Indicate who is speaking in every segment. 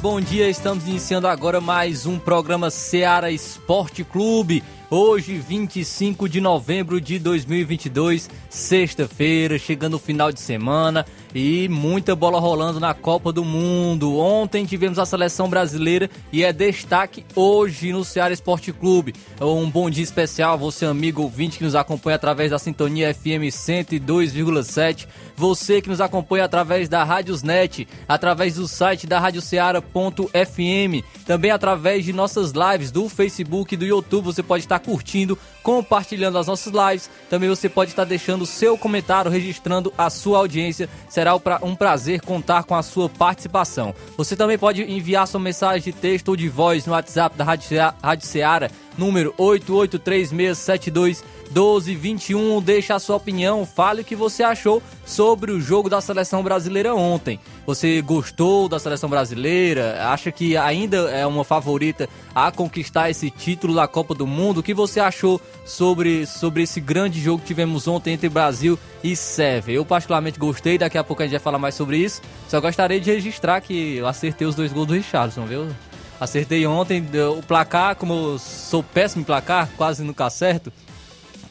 Speaker 1: Bom dia. Estamos iniciando agora mais um programa Seara Esporte Clube. Hoje, 25 de novembro de 2022, sexta-feira, chegando o final de semana e muita bola rolando na Copa do Mundo. Ontem tivemos a seleção brasileira e é destaque hoje no Ceará Esporte Clube. Um bom dia especial a você, amigo ouvinte, que nos acompanha através da sintonia FM 102,7. Você que nos acompanha através da Rádiosnet, através do site da radioceara.fm, também através de nossas lives do Facebook e do YouTube. Você pode estar curtindo, compartilhando as nossas lives. Também você pode estar deixando o seu comentário, registrando a sua audiência. Será um prazer contar com a sua participação. Você também pode enviar sua mensagem de texto ou de voz no WhatsApp da Rádio Ceará, número 883672 1221. Deixe a sua opinião, fale o que você achou sobre o jogo da seleção brasileira ontem. Você gostou da seleção brasileira? Acha que ainda é uma favorita a conquistar esse título da Copa do Mundo? O que você achou sobre, sobre esse grande jogo que tivemos ontem entre Brasil e Sérvia? Eu particularmente gostei, daqui a pouco a gente vai falar mais sobre isso. Só gostaria de registrar que eu acertei os dois gols do Richardson, viu? Acertei ontem o placar, como eu sou péssimo em placar, quase nunca acerto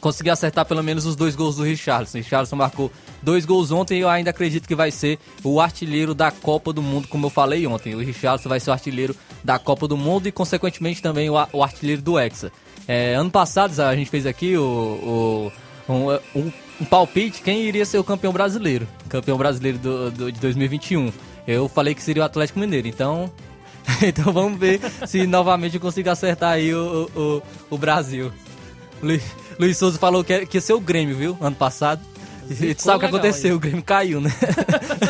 Speaker 1: consegui acertar pelo menos os dois gols do Richarlison. Richarlison marcou dois gols ontem e eu ainda acredito que vai ser o artilheiro da Copa do Mundo, como eu falei ontem. O Richarlison vai ser o artilheiro da Copa do Mundo e, consequentemente, também o, artilheiro do Hexa. É, ano passado a gente fez aqui o, o um, um, um, palpite quem iria ser o campeão brasileiro, campeão brasileiro do, do, de 2021. Eu falei que seria o Atlético Mineiro, então então vamos ver se novamente eu consigo acertar aí o, o, o Brasil. Luiz, Luiz Souza falou que, que ia ser o Grêmio, viu? Ano passado. E tu sabe o que aconteceu? Aí. O Grêmio caiu, né?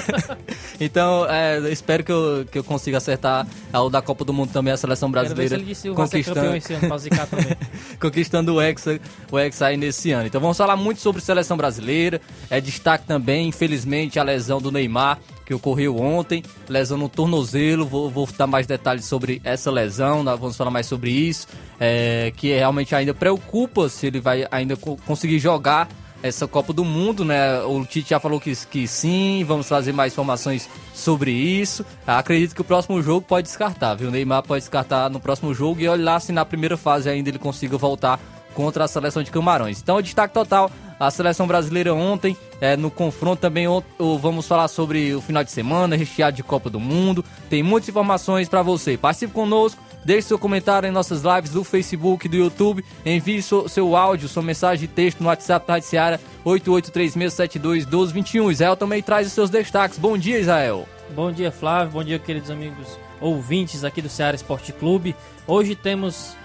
Speaker 1: então, é, espero que eu, que eu consiga acertar o da Copa do Mundo também, a seleção brasileira. Quero ver se ele conquistando, esse ano, também. conquistando o Hexa, o Hexa aí nesse ano. Então vamos falar muito sobre seleção brasileira. É destaque também, infelizmente, a lesão do Neymar que ocorreu ontem, lesão no tornozelo. Vou, vou dar mais detalhes sobre essa lesão, vamos falar mais sobre isso, é, que realmente ainda preocupa se ele vai ainda conseguir jogar essa Copa do Mundo, né? O Tite já falou que, que sim, vamos trazer mais informações sobre isso. Acredito que o próximo jogo pode descartar, viu? O Neymar pode descartar no próximo jogo e olha lá se na primeira fase ainda ele consiga voltar contra a seleção de Camarões. Então, o destaque total a seleção brasileira ontem, é, no confronto também vamos falar sobre o final de semana, recheado de Copa do Mundo. Tem muitas informações para você. Participe conosco, deixe seu comentário em nossas lives do Facebook do YouTube. Envie seu, seu áudio, sua mensagem de texto no WhatsApp da Rádio Seara 8836721221. Israel também traz os seus destaques. Bom dia, Israel.
Speaker 2: Bom dia, Flávio. Bom dia, queridos amigos ouvintes aqui do Ceará Esporte Clube. Hoje temos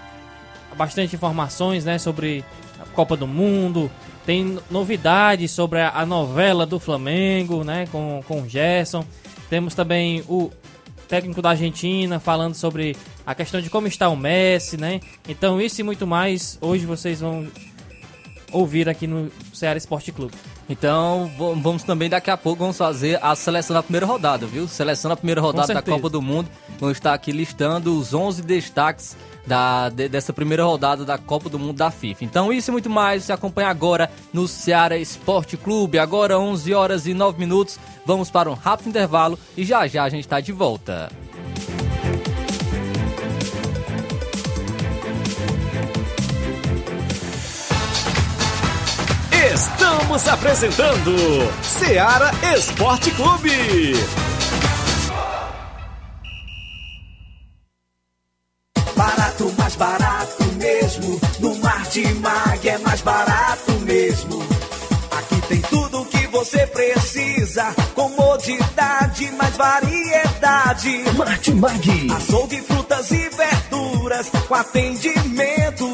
Speaker 2: bastante informações né, sobre a Copa do Mundo, tem novidades sobre a, novela do Flamengo, né, com, com o Gerson. Temos também o técnico da Argentina falando sobre a questão de como está o Messi, né? Então isso e muito mais, hoje vocês vão ouvir aqui no Ceará Esporte Clube.
Speaker 1: Então, vamos também daqui a pouco vamos fazer a seleção da primeira rodada, viu? Seleção da primeira rodada da Copa do Mundo. Vamos estar aqui listando os 11 destaques da, de, dessa primeira rodada da Copa do Mundo da FIFA. Então, isso e muito mais, você acompanha agora no Ceará Esporte Clube. Agora, 11 horas e 9 minutos. Vamos para um rápido intervalo e já já a gente está de volta.
Speaker 3: Estamos apresentando Seara Esporte Clube.
Speaker 4: Barato, mais barato mesmo. No Martimag é mais barato mesmo. Aqui tem tudo o que você precisa. Comodidade, mais variedade.
Speaker 3: Martimag.
Speaker 4: Açougue, frutas e verduras. Com atendimento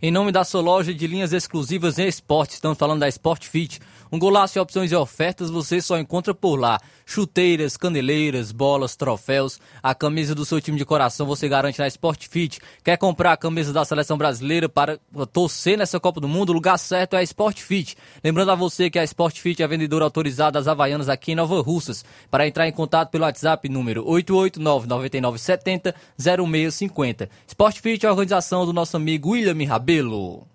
Speaker 1: Em nome da sua loja de linhas exclusivas em esporte, estamos falando da Sport Fit. Um golaço de opções e ofertas você só encontra por lá. Chuteiras, caneleiras, bolas, troféus. A camisa do seu time de coração você garante na Sport Fit. Quer comprar a camisa da seleção brasileira para torcer nessa Copa do Mundo? O lugar certo é a Sport Fit. Lembrando a você que a Sport Fit é a vendedora autorizada das Havaianas aqui em Nova Russas. Para entrar em contato pelo WhatsApp número 889-9970-0650. Sport Fit é a organização do nosso amigo William Rabelo.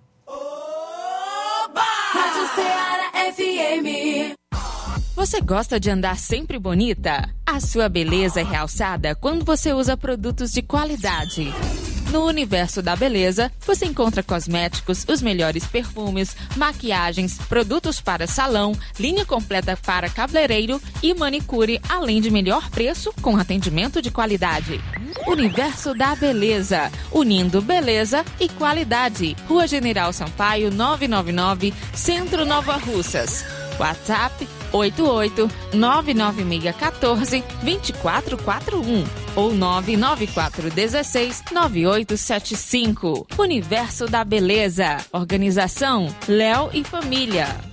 Speaker 5: FM. Você gosta de andar sempre bonita? A sua beleza é realçada quando você usa produtos de qualidade. No universo da beleza, você encontra cosméticos, os melhores perfumes, maquiagens, produtos para salão, linha completa para cabeleireiro e manicure, além de melhor preço com atendimento de qualidade. Universo da Beleza, unindo beleza e qualidade. Rua General Sampaio, 999, Centro Nova Russas. WhatsApp 88 99614 2441 ou 99416 9875. Universo da Beleza. Organização Léo e Família.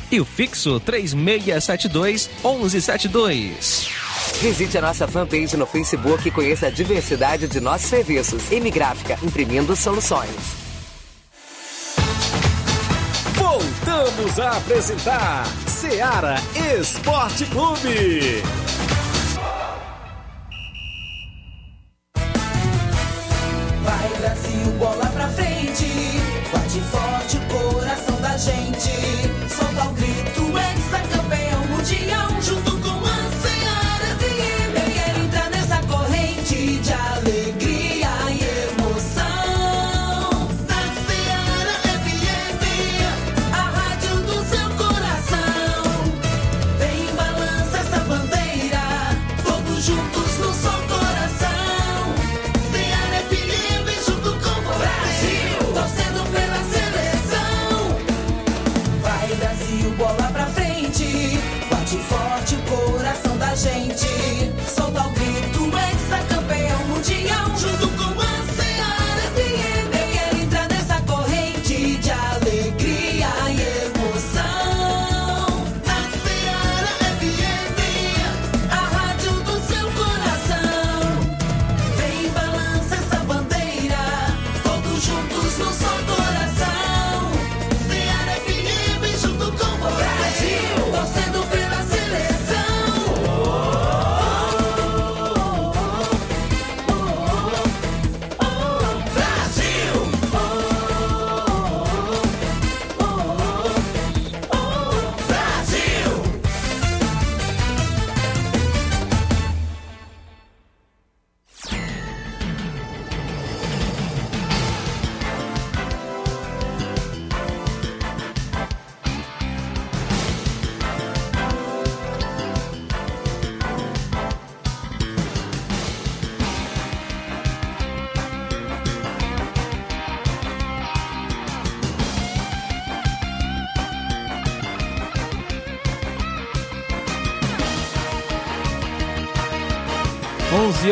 Speaker 6: E o fixo 3672 1172.
Speaker 7: Visite a nossa fanpage no Facebook e conheça a diversidade de nossos serviços. M Gráfica, imprimindo soluções.
Speaker 3: Voltamos a apresentar Seara Esporte Clube.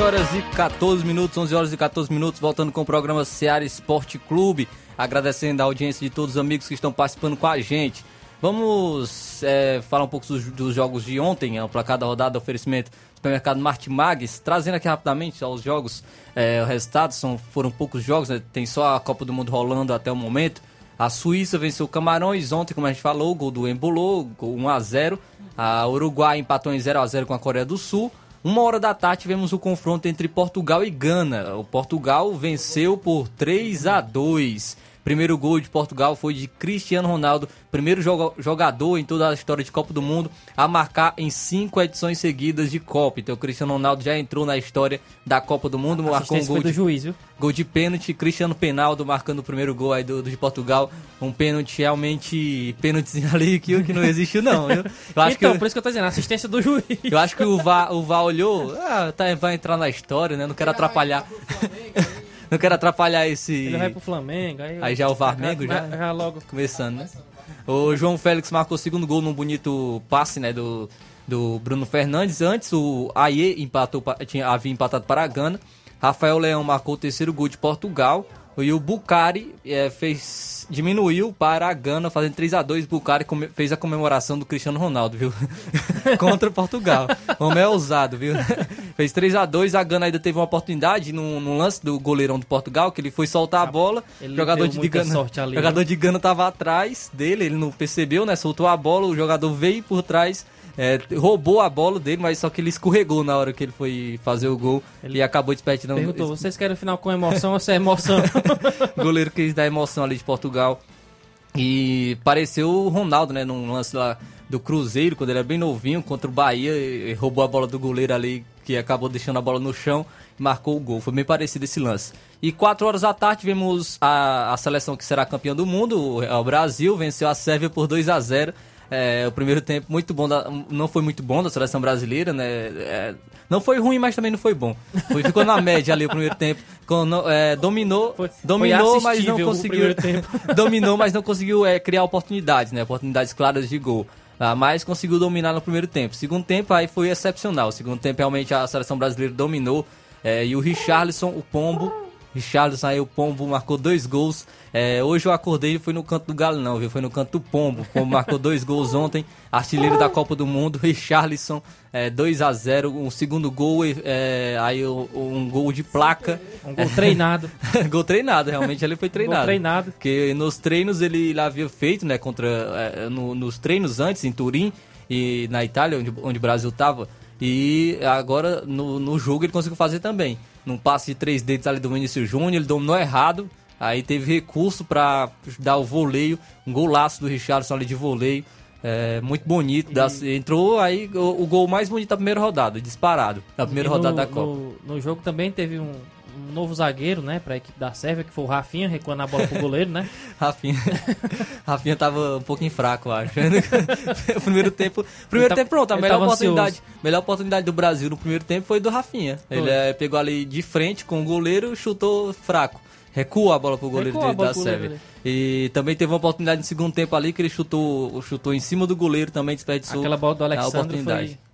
Speaker 1: Horas e 14 minutos, 11 horas e 14 minutos, voltando com o programa Seara Esporte Clube, agradecendo a audiência de todos os amigos que estão participando com a gente. Vamos é, falar um pouco dos, dos, jogos de ontem, o placar da rodada, oferecimento do supermercado Martimags, trazendo aqui rapidamente os jogos, é, os resultados, são, foram poucos jogos, né? tem só a Copa do Mundo rolando até o momento. A Suíça venceu o Camarões ontem, como a gente falou, gol do Embolou, gol 1 a 0 A Uruguai empatou em 0 a 0 com a Coreia do Sul. Uma hora da tarde tivemos o confronto entre Portugal e Gana. O Portugal venceu por 3 a 2. Primeiro gol de Portugal foi de Cristiano Ronaldo, primeiro jogador em toda a história de Copa do Mundo a marcar em cinco edições seguidas de Copa. Então, o Cristiano Ronaldo já entrou na história da Copa do Mundo, marcou um gol
Speaker 2: de,
Speaker 1: juiz, viu? gol de pênalti. Cristiano Penaldo marcando o primeiro gol aí do, do de Portugal. Um pênalti realmente pênaltizinho ali que, que não existe não. Viu?
Speaker 2: Eu acho então, que, por isso que eu tô dizendo, assistência do juiz.
Speaker 1: Eu acho que o VAR, o VAR olhou, ah, tá, vai entrar na história, né? Não quero atrapalhar. Não quero atrapalhar esse.
Speaker 2: Ele vai pro Flamengo. Aí,
Speaker 1: aí já é o Varmengo, já, já, já logo. Começando, né? O João Félix marcou o segundo gol num bonito passe, né? Do, do Bruno Fernandes. Antes o Aie empatou, tinha, havia empatado para a Gana. Rafael Leão marcou o terceiro gol de Portugal. E o Bucari é, fez, diminuiu para a Gana, fazendo 3 a 2 Bucari come, fez a comemoração do Cristiano Ronaldo, viu? Contra Portugal. O homem é ousado, viu? fez 3 a 2 A Gana ainda teve uma oportunidade no, lance do goleirão do Portugal, que ele foi soltar a bola.
Speaker 2: Ele
Speaker 1: jogador
Speaker 2: de Gana, sorte ali,
Speaker 1: jogador né? de Gana estava atrás dele, ele não percebeu, né? Soltou a bola, o jogador veio por trás é, roubou a bola dele, mas só que ele escorregou na hora que ele foi fazer o gol ele e acabou desperdiçando.
Speaker 2: Perguntou, vocês querem o final com emoção ou sem emoção?
Speaker 1: o goleiro quis dar emoção ali de Portugal. E pareceu o Ronaldo, né, num lance lá do Cruzeiro, quando ele era bem novinho, contra o Bahia, roubou a bola do goleiro ali, que acabou deixando a bola no chão e marcou o gol. Foi bem parecido esse lance. E 4 horas da tarde vimos a, a seleção que será campeã do mundo, o Brasil, venceu a Sérvia por 2 a 0 é, o primeiro tempo muito bom, da, não foi muito bom da seleção brasileira, né? É, não foi ruim, mas também não foi bom. Foi, ficou na média ali o primeiro tempo. Com, é, dominou, foi, dominou, foi mas não conseguiu. dominou, mas não conseguiu é, criar oportunidades, né? Oportunidades claras de gol. Ah, mas conseguiu dominar no primeiro tempo. Segundo tempo aí foi excepcional. Segundo tempo realmente a seleção brasileira dominou. É, e o Richarlison, o Pombo, Richarlison aí, o Pombo marcou dois gols. É, hoje eu acordei e foi no canto do Galo, não, viu? Foi no canto do Pombo. O Pombo marcou dois gols ontem. Artilheiro da Copa do Mundo, Richarlison, é, 2 a 0 Um segundo gol, é, aí um gol de placa.
Speaker 2: Um gol treinado.
Speaker 1: gol treinado, realmente ele foi treinado. Gol
Speaker 2: treinado.
Speaker 1: Porque nos treinos ele, ele havia feito, né, contra. É, no, nos treinos antes, em Turim e na Itália, onde, onde o Brasil estava. E agora no, no jogo ele conseguiu fazer também num passe de três dedos ali do Vinícius Júnior, ele dominou errado, aí teve recurso para dar o voleio, um golaço do Richardson ali de voleio, é, muito bonito, e... entrou aí o, o, gol mais bonito da primeira rodada, disparado, da primeira rodada da Copa.
Speaker 2: No, no jogo também teve um novo zagueiro, né, pra equipe da Sérvia, que foi o Rafinha, recuando a bola pro goleiro, né?
Speaker 1: Rafinha. Rafinha tava um pouquinho fraco, eu acho. o primeiro tempo. Primeiro tempo, pronto, a melhor oportunidade. Melhor oportunidade do Brasil no primeiro tempo foi do Rafinha. Foi. Ele é, pegou ali de frente com o goleiro chutou fraco. Recua a bola pro goleiro de, da Sérvia. E também teve uma oportunidade no segundo tempo ali que ele chutou, chutou em cima do goleiro, também desperdiçou
Speaker 2: Aquela bola do Alexandre a oportunidade. Foi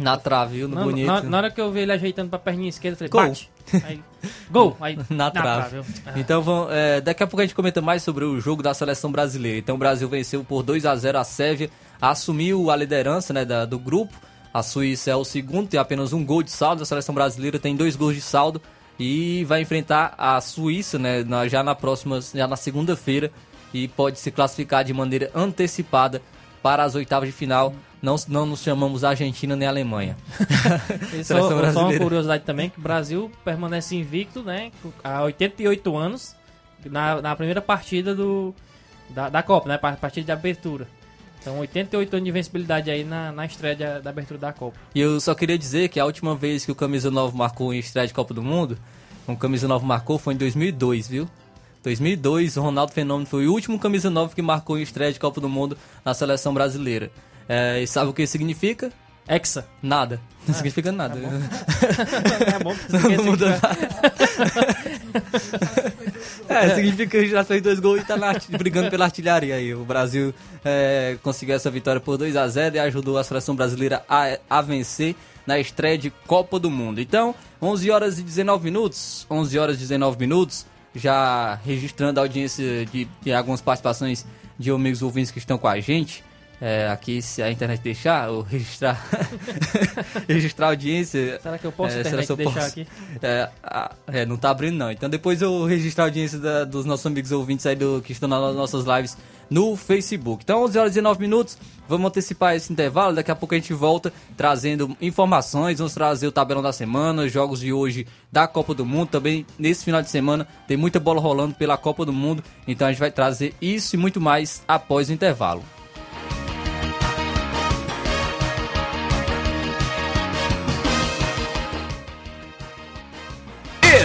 Speaker 1: na trave, viu? No
Speaker 2: na,
Speaker 1: bonito.
Speaker 2: Na, na, hora que eu vi ele ajeitando pra perninha esquerda, eu falei, gol. bate. Aí, gol! Aí,
Speaker 1: na, na trave. trave então, vamos, é, daqui a pouco a gente comenta mais sobre o jogo da seleção brasileira. Então, o Brasil venceu por 2 a 0 a Sérvia, assumiu a liderança né, da, do grupo. A Suíça é o segundo, tem apenas um gol de saldo. A seleção brasileira tem dois gols de saldo e vai enfrentar a Suíça né, na, já na próxima, já na segunda-feira e pode se classificar de maneira antecipada para as oitavas de final não, não nos chamamos Argentina nem Alemanha.
Speaker 2: só, só uma curiosidade também, que o Brasil permanece invicto, né, há 88 anos, na, na primeira partida do, da, da Copa, né, partida de abertura. Então, 88 anos de invencibilidade aí na, na estreia de, da abertura da Copa.
Speaker 1: E eu só queria dizer que a última vez que o Camisa 9 marcou em estreia de Copa do Mundo, o Camisa 9 marcou foi em 2002, viu? 2002, o Ronaldo Fenômeno foi o último Camisa 9 que marcou em estreia de Copa do Mundo na seleção brasileira. É, e sabe o que significa?
Speaker 2: Hexa.
Speaker 1: Nada. Não ah, significa nada. Tá bom.
Speaker 2: tá bom não muda nada.
Speaker 1: É, significa que já fez dois gols e tá brigando pela artilharia aí. O Brasil é, conseguiu essa vitória por 2 a 0 e ajudou a seleção brasileira a, a vencer na estreia de Copa do Mundo. Então, 11 horas e 19 minutos, 11 horas e 19 minutos, já registrando a audiência de, de algumas participações de amigos ouvintes que estão com a gente. É, aqui, se a internet deixar, ou registrar, registrar a audiência.
Speaker 2: Será que eu posso
Speaker 1: é,
Speaker 2: internet
Speaker 1: será que eu
Speaker 2: deixar
Speaker 1: posso?
Speaker 2: aqui?
Speaker 1: É, a- é, não tá abrindo não. Então depois eu registrar a audiência da- dos nossos amigos ouvintes aí do, que estão nas nossas lives no Facebook. Então 11 horas e 19 minutos, vamos antecipar esse intervalo, daqui a pouco a gente volta trazendo informações, vamos trazer o tabelão da semana, os jogos de hoje da Copa do Mundo, também nesse final de semana tem muita bola rolando pela Copa do Mundo, então a gente vai trazer isso e muito mais após o intervalo.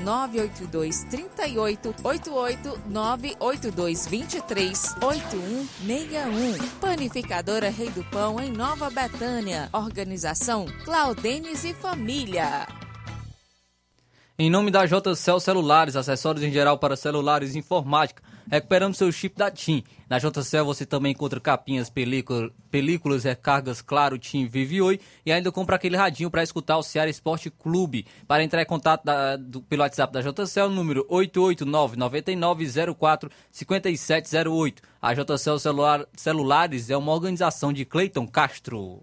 Speaker 5: 982 38 88 982 23 8161. Panificadora Rei do Pão, em Nova Betânia. Organização Claudenes e Família.
Speaker 1: Em nome da JCL Celulares, acessórios em geral para celulares e informática, recuperando seu chip da TIM. Na JCL você também encontra capinhas, película, películas, recargas, claro, TIM, Vive Oi e ainda compra aquele radinho para escutar o Ceará Esporte Clube. Para entrar em contato da- do- pelo WhatsApp da JCL, número 889-9904-5708. A JCL Celular- Celulares é uma organização de Cleiton Castro.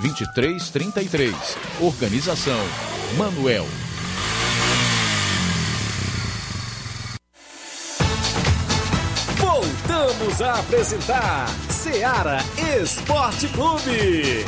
Speaker 8: 2333. Organização Manuel.
Speaker 9: Voltamos a apresentar Seara Esporte Clube.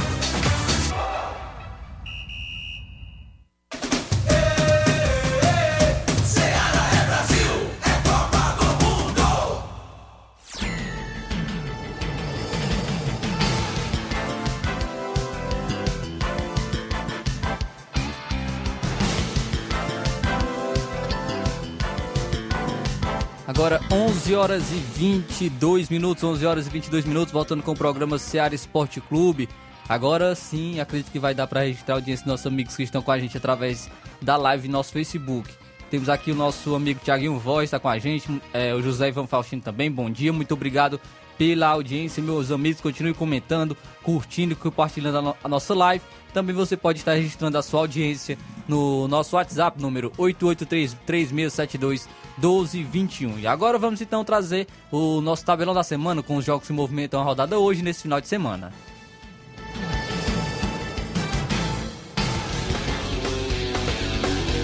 Speaker 1: 11 horas e 22 minutos, 11 horas e 22 minutos, voltando com o programa Seara Esporte Clube. Agora sim, acredito que vai dar para registrar a audiência dos nossos amigos que estão com a gente através da live no nosso Facebook. Temos aqui o nosso amigo Tiaguinho Voz, está com a gente, é, o José Ivan Faustino também, bom dia, muito obrigado pela audiência, meus amigos, continue comentando, curtindo e compartilhando a, no- a nossa live. Também você pode estar registrando a sua audiência no nosso WhatsApp, número 883-3672-1221. E agora vamos então trazer o nosso tabelão da semana com os jogos que se movimentam a rodada hoje, nesse final de semana.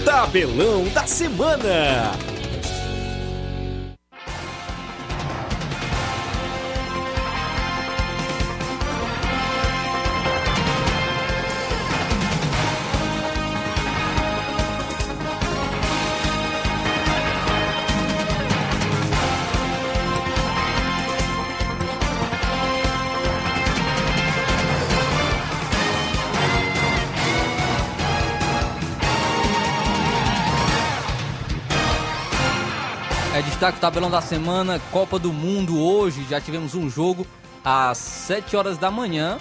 Speaker 9: Tabelão da semana.
Speaker 1: Destaque o tabelão da semana, Copa do Mundo hoje. Já tivemos um jogo às 7 horas da manhã.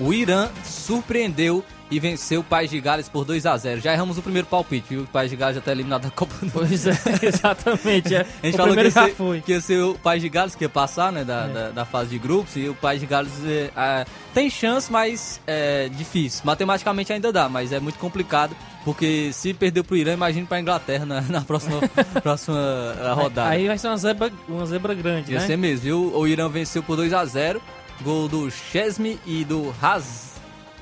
Speaker 1: O Irã surpreendeu e venceu o País de Gales por 2 a 0 Já erramos o primeiro palpite, viu? O País de Gales já está eliminado da Copa do Mundo.
Speaker 2: Pois é, exatamente. É.
Speaker 1: A gente
Speaker 2: o
Speaker 1: falou que ia, ser,
Speaker 2: foi.
Speaker 1: que ia ser o País de Gales que ia passar, né, da,
Speaker 2: É.
Speaker 1: da, da fase de grupos, e o País de Gales é, tem chance, mas é difícil. Matematicamente ainda dá, mas é muito complicado, porque se perdeu pro Irã, imagine pra Inglaterra na, na próxima, próxima eh, rodada.
Speaker 2: Aí vai ser uma zebra, uma zebra grande,
Speaker 1: Ia
Speaker 2: né?
Speaker 1: ser mesmo, viu? O Irã venceu por 2 a 0 gol do Chesme e do Haz,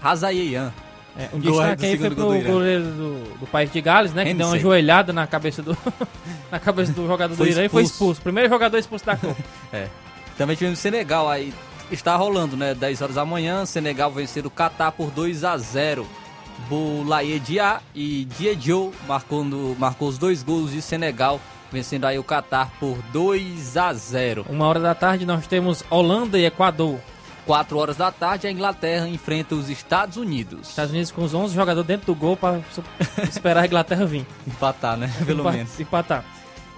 Speaker 1: Hazayeyan.
Speaker 2: É, um
Speaker 1: Gol
Speaker 2: destaque aí foi pro
Speaker 1: do
Speaker 2: goleiro do, do país de Gales, né? Que deu uma joelhada na cabeça do, na cabeça do jogador do Irã e foi
Speaker 1: expulso.
Speaker 2: Primeiro jogador expulso da Copa.
Speaker 1: É. Também tivemos Senegal aí. Está rolando, né? 10 horas da manhã. Senegal vencendo o Catar por 2 a 0 Boulaye Dia e Diedio marcou, no- marcou os dois gols de Senegal, vencendo aí o Catar por 2 a 0
Speaker 2: Uma hora da tarde nós temos Holanda e Equador.
Speaker 1: 4 horas da tarde, a Inglaterra enfrenta os Estados Unidos.
Speaker 2: Estados Unidos com os 11 jogadores dentro do gol para esperar a Inglaterra vir.
Speaker 1: Empatar, né? Pelo
Speaker 2: Empa-
Speaker 1: menos.
Speaker 2: Empatar.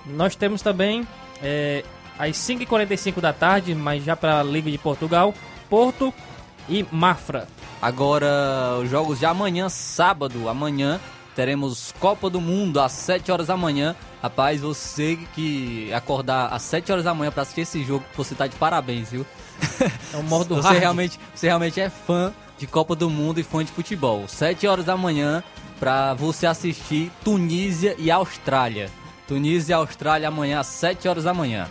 Speaker 2: Nós temos também é, às 5h45 da tarde, mas já para a Liga de Portugal, Porto e Mafra.
Speaker 1: Agora, os jogos de amanhã, sábado, amanhã, teremos Copa do Mundo às 7 horas da manhã. Rapaz, você que acordar às 7 horas da manhã pra assistir esse jogo, você tá de parabéns, viu?
Speaker 2: É o modo
Speaker 1: você
Speaker 2: hard.
Speaker 1: realmente, você realmente é fã de Copa do Mundo e fã de futebol. 7 horas da manhã pra você assistir Tunísia e Austrália. Tunísia e Austrália amanhã às 7 horas da manhã.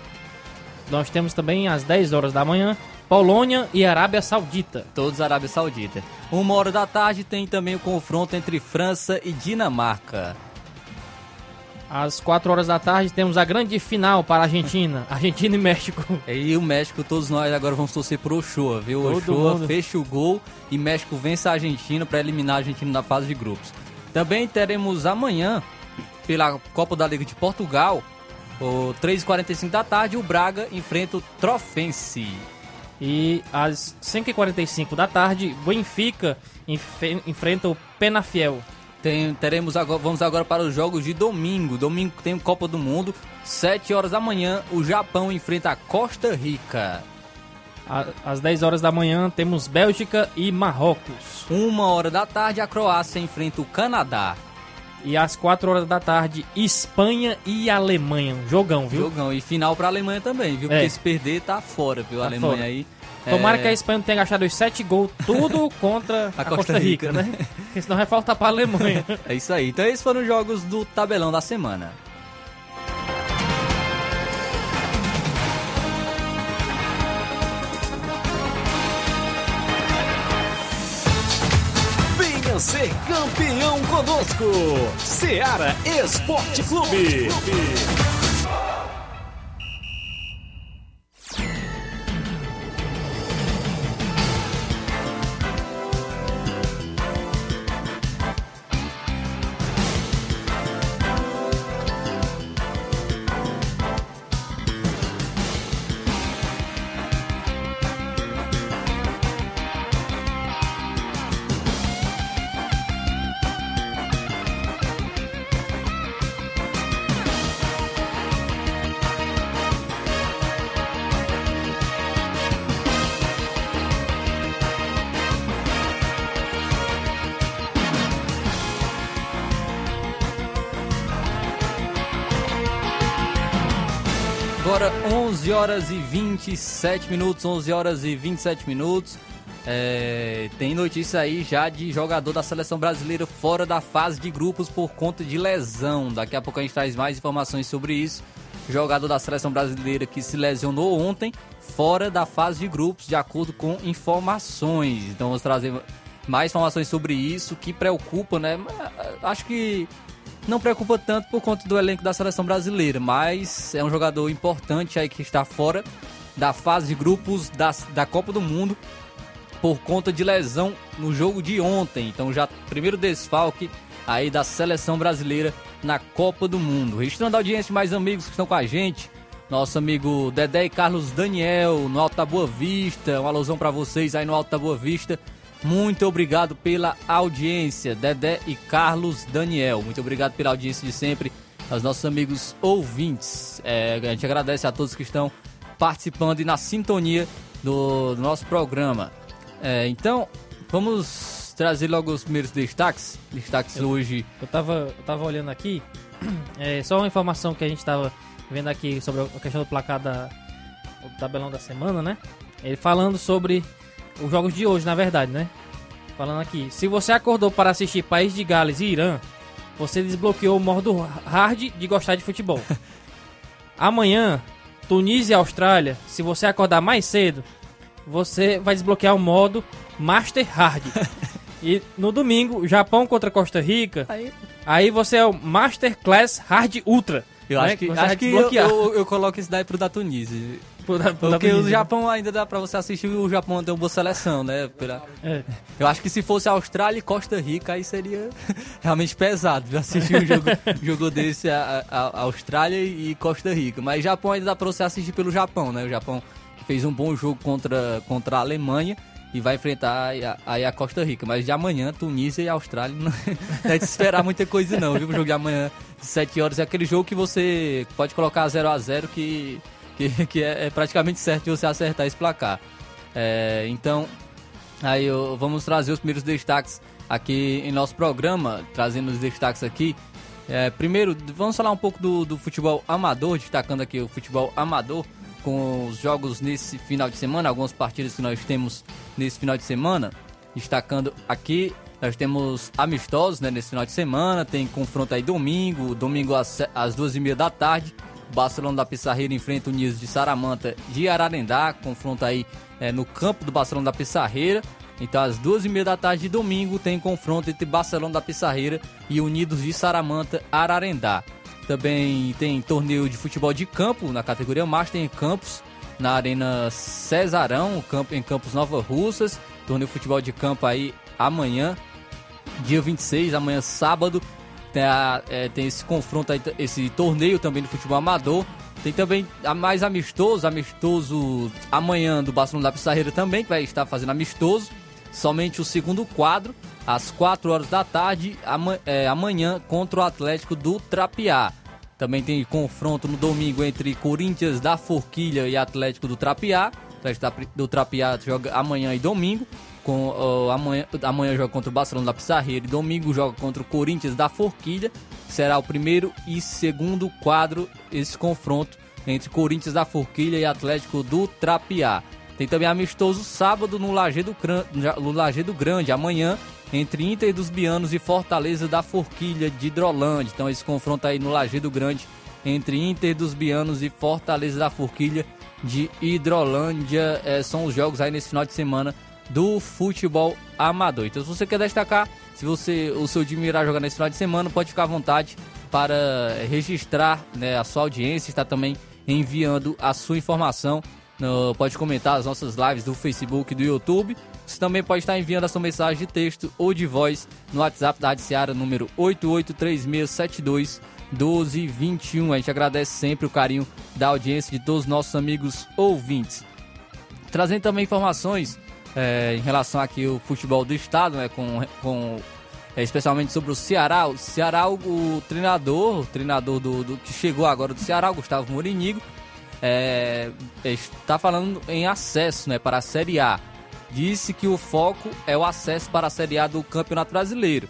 Speaker 2: Nós temos também às 10 horas da manhã, Polônia e Arábia Saudita.
Speaker 1: Todos Arábia Saudita. Uma hora da tarde tem também o confronto entre França e Dinamarca.
Speaker 2: Às 4 horas da tarde temos a grande final para a Argentina, Argentina e México.
Speaker 1: E o México, todos nós agora vamos torcer pro Ochoa, viu?
Speaker 2: Todo
Speaker 1: Ochoa
Speaker 2: mundo.
Speaker 1: fecha o gol e México vence a Argentina para eliminar a Argentina na fase de grupos. Também teremos amanhã, pela Copa da Liga de Portugal, o 3h45 da tarde, o Braga enfrenta o Trofense.
Speaker 2: E às 5h45 da tarde, Benfica enfe- enfrenta o Penafiel.
Speaker 1: Tem, teremos agora, vamos agora para os jogos de domingo. Domingo tem Copa do Mundo, 7 horas da manhã, o Japão enfrenta a Costa Rica.
Speaker 2: A- Às 10 horas da manhã temos Bélgica e Marrocos.
Speaker 1: Uma hora da tarde, a Croácia enfrenta o Canadá.
Speaker 2: E às 4 horas da tarde, Espanha e Alemanha. Jogão, viu?
Speaker 1: Jogão. E final pra Alemanha também, viu?
Speaker 2: É.
Speaker 1: Porque se perder, tá fora, viu? A
Speaker 2: Tá
Speaker 1: Alemanha
Speaker 2: fora.
Speaker 1: aí.
Speaker 2: Tomara
Speaker 1: é,
Speaker 2: que a Espanha não tenha gastado os 7 gols, tudo contra a, Costa, Rica, né? Porque senão vai faltar pra Alemanha.
Speaker 1: É isso aí. Então esses foram os jogos do tabelão da semana.
Speaker 9: Venha ser campeão conosco. Seara Esporte Clube.
Speaker 1: Agora 11 horas e 27 minutos, 11 horas e 27 minutos. É, tem notícia aí já de jogador da seleção brasileira fora da fase de grupos por conta de lesão. Daqui a pouco a gente traz mais informações sobre isso. Jogador da seleção brasileira que se lesionou ontem fora da fase de grupos, de acordo com informações. Então vamos trazer mais informações sobre isso que preocupa, né? Acho que não preocupa tanto por conta do elenco da seleção brasileira, mas é um jogador importante aí que está fora da fase de grupos da, da Copa do Mundo por conta de lesão no jogo de ontem. Então já primeiro desfalque aí da seleção brasileira na Copa do Mundo. Registrando a audiência de mais amigos que estão com a gente. Nosso amigo Dedé e Carlos Daniel no Alto da Boa Vista. Um alusão para vocês aí no Alto da Boa Vista. Muito obrigado pela audiência, Dedé e Carlos Daniel. Muito obrigado pela audiência de sempre, aos nossos amigos ouvintes. É, a gente agradece a todos que estão participando e na sintonia do, do nosso programa. É, então, Vamos trazer logo os primeiros destaques. Destaques hoje.
Speaker 2: Eu tava, eu tava olhando aqui, é, só uma informação que a gente tava vendo aqui sobre a questão do placar da, o tabelão da semana, né? Ele falando sobre os jogos de hoje, na verdade, né? Falando aqui, se você acordou para assistir País de Gales e Irã, você desbloqueou o modo hard de gostar de futebol. Amanhã, Tunísia e Austrália, se você acordar mais cedo, você vai desbloquear o modo Master Hard. e no domingo, Japão contra Costa Rica,
Speaker 1: Aí,
Speaker 2: aí você é o Master Class Hard Ultra.
Speaker 1: eu
Speaker 2: né?
Speaker 1: acho que, acho que eu, eu, eu coloco esse daí pro da Tunísia.
Speaker 2: Por- por-
Speaker 1: Porque
Speaker 2: por-
Speaker 1: o Japão ainda dá pra você assistir, o Japão tem uma boa seleção, né? Pela-
Speaker 2: É.
Speaker 1: Eu acho que se fosse Austrália e Costa Rica, aí seria realmente pesado assistir um jogo, jogo desse, a, a- Austrália e Costa Rica. Mas Japão ainda dá pra você assistir pelo Japão, né? O Japão que fez um bom jogo contra, contra a Alemanha e vai enfrentar aí a, aí a Costa Rica. Mas de amanhã, Tunísia e Austrália não é de esperar muita coisa não, viu? O jogo de amanhã, 7 horas, é aquele jogo que você pode colocar 0 a 0 que, que, que é, é praticamente certo de você acertar esse placar. É, então, Aí eu- vamos trazer os primeiros destaques aqui em nosso programa, trazendo os destaques aqui. É, primeiro, vamos falar um pouco do, do futebol amador, destacando aqui o futebol amador com os jogos nesse final de semana, algumas partidas que nós temos nesse final de semana. Destacando aqui, nós temos amistosos né, nesse final de semana, tem confronto aí domingo, domingo às, às duas e meia da tarde. Barcelona da Pissarreira enfrenta o de Saramanta de Ararendá, confronto aí é, no campo do Barcelona da Pissarreira. Então, às duas e meia da tarde de domingo, tem confronto entre Barcelona da Pissarreira e Unidos de Saramanta, Ararendá. Também tem torneio de futebol de campo na categoria Master em Campos, na Arena Cesarão, em Campos Nova Russas. Torneio de futebol de campo aí amanhã, dia 26, amanhã sábado. Tem, a- é, tem esse confronto esse torneio também de futebol amador. Tem também a mais amistoso, amistoso amanhã do Barcelona da Pissarreira também, que vai estar fazendo amistoso. Somente o segundo quadro, às 4 horas da tarde, ama- é, amanhã contra o Atlético do Trapiá. Também tem confronto no domingo entre Corinthians da Forquilha e Atlético do Trapiá. O Atlético do Trapiá joga amanhã e domingo. Com, ó, amanhã, amanhã joga contra o Barcelona da Pissarreira e domingo joga contra o Corinthians da Forquilha. Será o primeiro e segundo quadro esse confronto entre Corinthians da Forquilha e Atlético do Trapiá. Tem também amistoso sábado no no Lajeado Grande, amanhã, entre Inter dos Bianos e Fortaleza da Forquilha de Hidrolândia. Então esse confronto aí no Lajeado Grande entre Inter dos Bianos e Fortaleza da Forquilha de Hidrolândia. eh, são os jogos aí nesse final de semana do futebol amador. Então se você quer destacar, se você o seu time irá jogar nesse final de semana, pode ficar à vontade para registrar né, a sua audiência, está também enviando a sua informação. pode comentar as nossas lives do Facebook e do YouTube. Você também pode estar enviando a sua mensagem de texto ou de voz no WhatsApp da Rádio Seara, número 883672 1221. A gente agradece sempre o carinho da audiência de todos os nossos amigos ouvintes. Trazendo também informações é, em relação aqui ao futebol do estado, né, com, com é, especialmente sobre o Ceará. O Ceará, o, o treinador, o treinador do, do- que chegou agora do Ceará, o Gustavo Morinigo, é, está falando em acesso né, para a Série A. Disse que o foco é o acesso para a Série A do Campeonato Brasileiro.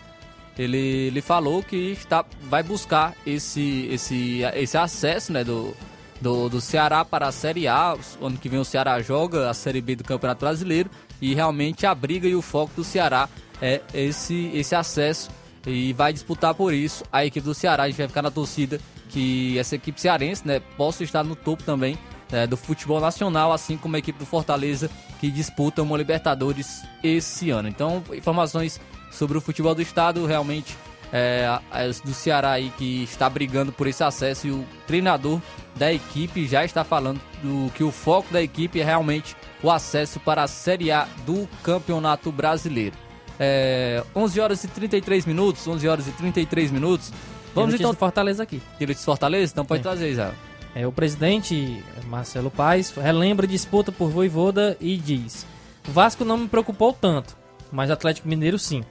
Speaker 1: Ele, ele falou que está, vai buscar esse, esse, esse acesso né, do, do, do Ceará para a Série A. Ano que vem o Ceará joga a Série B do Campeonato Brasileiro. E realmente a briga e o foco do Ceará é esse, esse acesso. E vai disputar por isso a equipe do Ceará. A gente vai ficar na torcida que essa equipe cearense né, possa estar no topo também né, do futebol nacional, assim como a equipe do Fortaleza que disputa uma Libertadores esse ano. Então, informações sobre o futebol do estado, realmente é, as do Ceará aí que está brigando por esse acesso e o treinador da equipe já está falando do que o foco da equipe é realmente o acesso para a Série A do Campeonato Brasileiro. É, 11 horas e 33 minutos, 11 horas e 33 minutos. Vamos então
Speaker 2: Fortaleza aqui.
Speaker 1: Direito de Fortaleza? Então pode
Speaker 2: É.
Speaker 1: trazer, Israel.
Speaker 2: É, o presidente Marcelo Paes relembra disputa por Voivoda e diz: Vasco não me preocupou tanto, mas Atlético Mineiro sim.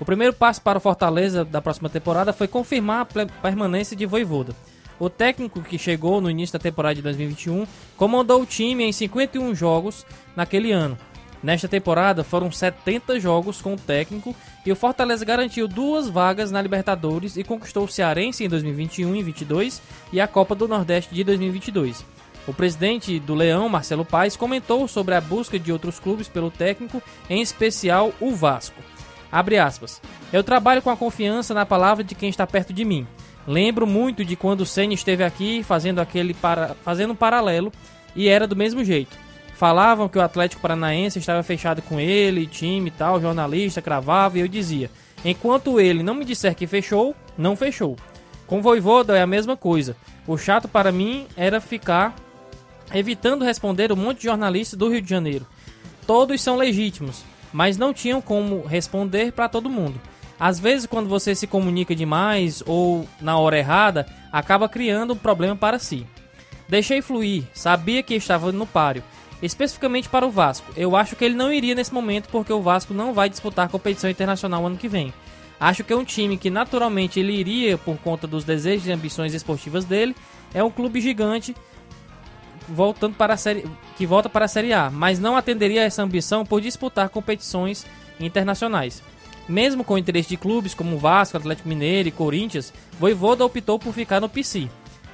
Speaker 2: O primeiro passo para o Fortaleza da próxima temporada foi confirmar a permanência de Voivoda. O técnico que chegou no início da temporada de 2021 comandou o time em 51 jogos naquele ano. Nesta temporada foram 70 jogos com o técnico e o Fortaleza garantiu duas vagas na Libertadores e conquistou o Cearense em 2021 e 2022 e a Copa do Nordeste de 2022. O presidente do Leão, Marcelo Paes, comentou sobre a busca de outros clubes pelo técnico, em especial o Vasco. Abre aspas. Eu trabalho com a confiança na palavra de quem está perto de mim. Lembro muito de quando o Senna esteve aqui fazendo aquele para... fazendo um paralelo e era do mesmo jeito. Falavam que o Atlético Paranaense estava fechado com ele, time e tal, jornalista cravava e eu dizia: enquanto ele não me disser que fechou, não fechou. Com o Voivoda é a mesma coisa. O chato para mim era ficar evitando responder um monte de jornalistas do Rio de Janeiro. Todos são legítimos, mas não tinham como responder para todo mundo. Às vezes, quando você se comunica demais ou na hora errada, acaba criando um problema para si. Deixei fluir, sabia que estava no páreo especificamente para o Vasco. Eu acho que ele não iria nesse momento porque o Vasco não vai disputar competição internacional ano que vem. Acho que é um time que naturalmente ele iria por conta dos desejos e ambições esportivas dele. É um clube gigante voltando para a série que volta para a Série A, mas não atenderia a essa ambição por disputar competições internacionais. Mesmo com o interesse de clubes como Vasco, Atlético Mineiro e Corinthians, Voivoda optou por ficar no PC.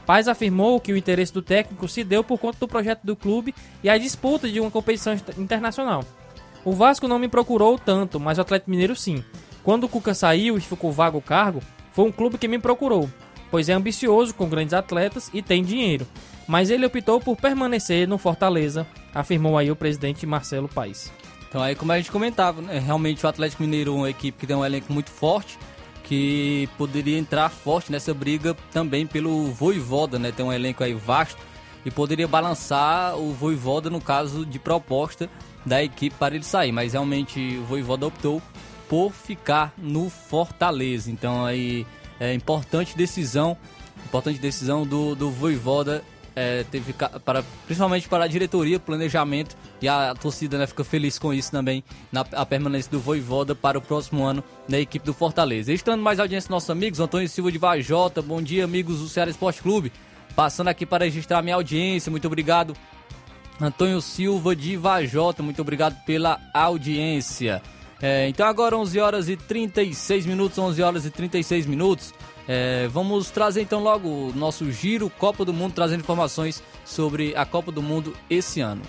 Speaker 2: Paz afirmou que o interesse do técnico se deu por conta do projeto do clube e a disputa de uma competição internacional. O Vasco não me procurou tanto, mas o Atlético Mineiro sim. Quando o Cuca saiu e ficou vago o cargo, foi um clube que me procurou, pois é ambicioso com grandes atletas e tem dinheiro. Mas ele optou por permanecer no Fortaleza, afirmou aí o presidente Marcelo Paes.
Speaker 1: Então aí como a gente comentava, né? realmente o Atlético Mineiro é uma equipe que tem um elenco muito forte, que poderia entrar forte nessa briga também pelo Voivoda, né? Tem um elenco aí vasto e poderia balançar o Voivoda no caso de proposta da equipe para ele sair, mas realmente o Voivoda optou por ficar no Fortaleza. Então aí é importante decisão, importante decisão do, do Voivoda é, teve para, principalmente para a diretoria, planejamento e a, a torcida né, fica feliz com isso também, na a permanência do Voivoda para o próximo ano na equipe do Fortaleza. Estando mais audiência nossos amigos, Antônio Silva de Vajota, bom dia amigos do Ceará Esporte Clube, passando aqui para registrar minha audiência, muito obrigado. Antônio Silva de Vajota, muito obrigado pela audiência. É, então agora 11 horas e 36 minutos, 11 horas e 36 minutos. É, vamos trazer então logo o nosso giro Copa do Mundo, trazendo informações sobre a Copa do Mundo esse ano.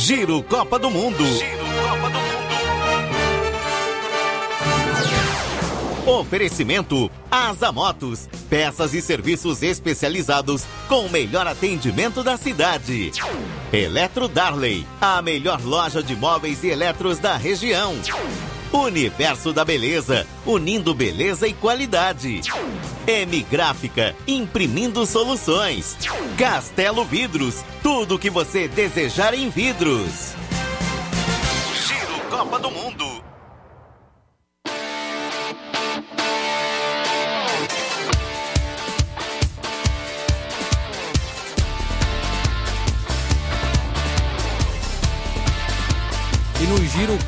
Speaker 9: Giro Copa do Mundo. Giro Copa do Mundo. Oferecimento Asa Motos, peças e serviços especializados com o melhor atendimento da cidade. Eletro Darley, a melhor loja de móveis e eletros da região. Universo da Beleza, unindo beleza e qualidade. M Gráfica, imprimindo soluções. Castelo Vidros, tudo o que você desejar em vidros. Giro Copa do Mundo.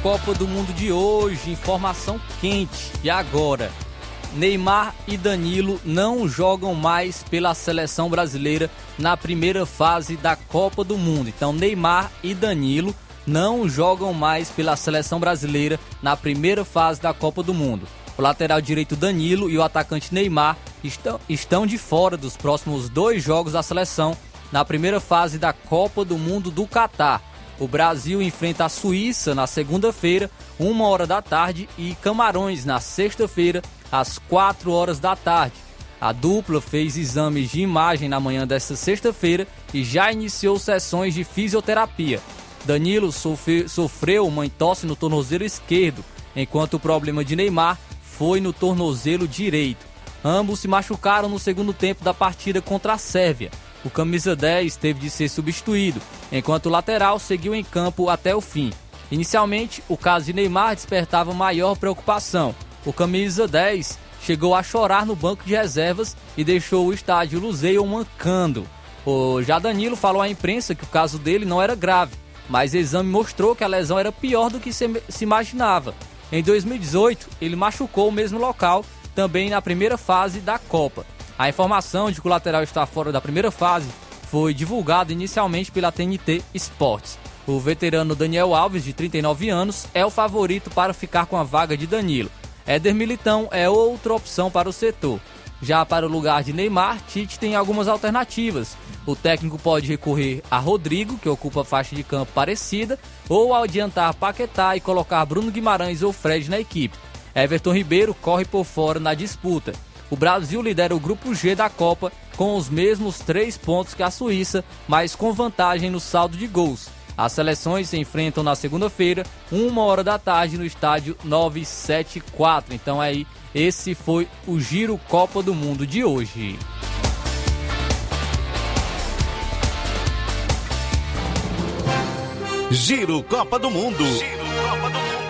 Speaker 1: Copa do Mundo de hoje, informação quente. E agora? Neymar e Danilo não jogam mais pela seleção brasileira na primeira fase da Copa do Mundo. Então, Neymar e Danilo não jogam mais pela seleção brasileira na primeira fase da Copa do Mundo. O lateral direito Danilo e o atacante Neymar estão, estão de fora dos próximos dois jogos da seleção na primeira fase da Copa do Mundo do Catar o Brasil enfrenta a Suíça na segunda-feira, uma hora da tarde, e Camarões na sexta-feira, às quatro horas da tarde. A dupla fez exames de imagem na manhã desta sexta-feira e já iniciou sessões de fisioterapia. Danilo sofre, sofreu uma entorse no tornozelo esquerdo, enquanto o problema de Neymar foi no tornozelo direito. Ambos se machucaram no segundo tempo da partida contra a Sérvia o camisa 10 teve de ser substituído, enquanto o lateral seguiu em campo até o fim. Inicialmente, o caso de Neymar despertava maior preocupação. O camisa 10 chegou a chorar no banco de reservas e deixou o estádio Luzeio mancando. O já Danilo falou à imprensa que o caso dele não era grave, mas exame mostrou que a lesão era pior do que se imaginava. Em 2018, ele machucou o mesmo local, também na primeira fase da Copa. A informação de que o lateral está fora da primeira fase foi divulgada inicialmente pela TNT Sports. O veterano Daniel Alves, de 39 anos, é o favorito para ficar com a vaga de Danilo. Éder Militão é outra opção para o setor. Já para o lugar de Neymar, Tite tem algumas alternativas. O técnico pode recorrer a Rodrigo, que ocupa faixa de campo parecida, ou adiantar Paquetá e colocar Bruno Guimarães ou Fred na equipe. Everton Ribeiro corre por fora na disputa. O Brasil lidera o grupo G da Copa com os mesmos três pontos que a Suíça, mas com vantagem no saldo de gols. As seleções se enfrentam na segunda-feira, uma hora da tarde, no estádio 974. Então aí, esse foi o Giro Copa do Mundo de hoje.
Speaker 9: Giro Copa do Mundo. Giro Copa do Mundo.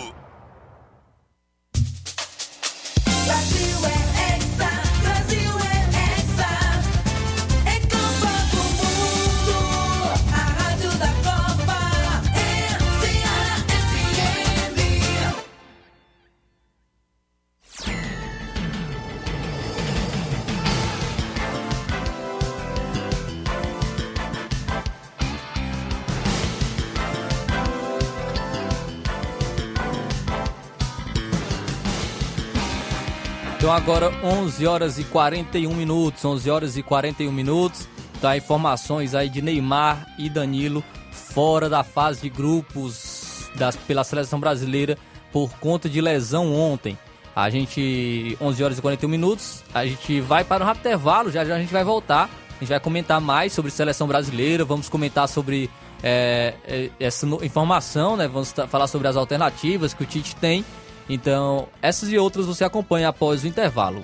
Speaker 1: Agora 11 horas e 41 minutos, 11 horas e 41 minutos. Tá informações aí de Neymar e Danilo fora da fase de grupos das, pela seleção brasileira por conta de lesão ontem. A gente 11 horas e 41 minutos, a gente vai para um rápido intervalo, já já a gente vai voltar. A gente vai comentar mais sobre seleção brasileira, vamos comentar sobre é, essa informação, né? Vamos falar sobre as alternativas que o Tite tem. Então, essas e outras você acompanha após o intervalo.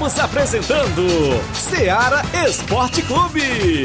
Speaker 10: Estamos apresentando Seara Esporte Clube.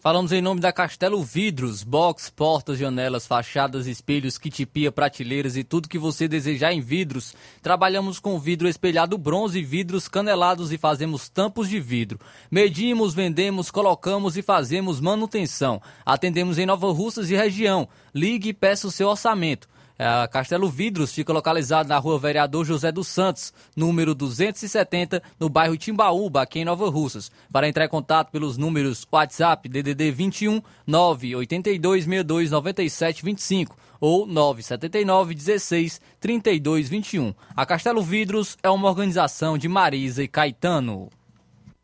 Speaker 1: Falamos em nome da Castelo Vidros, box, portas, janelas, fachadas, espelhos, kit pia, prateleiras e tudo que você desejar em vidros. Trabalhamos com vidro espelhado bronze, vidros canelados e fazemos tampos de vidro. Medimos, vendemos, colocamos e fazemos manutenção. Atendemos em Nova Russas e região. Ligue e peça o seu orçamento. A Castelo Vidros fica localizado na rua Vereador José dos Santos, número 270, no bairro Timbaúba, aqui em Nova Russas. Para entrar em contato pelos números WhatsApp DDD 21 982 62 97 25 ou 979 16 32 21. A Castelo Vidros é uma organização de Marisa e Caetano.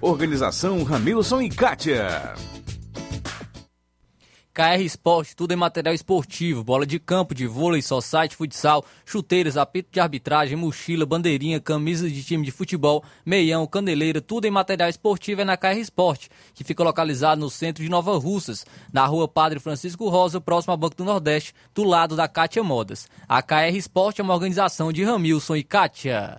Speaker 11: Organização Ramilson e Kátia.
Speaker 1: KR Esporte, tudo em material esportivo, bola de campo, de vôlei, society, futsal, chuteiras, apito de arbitragem, mochila, bandeirinha, camisa de time de futebol, meião, caneleira, tudo em material esportivo é na KR Esporte, que fica localizado no centro de Nova Russas, na rua Padre Francisco Rosa, próximo ao Banco do Nordeste, do lado da Kátia Modas. A KR Esporte é uma organização de Ramilson e Kátia.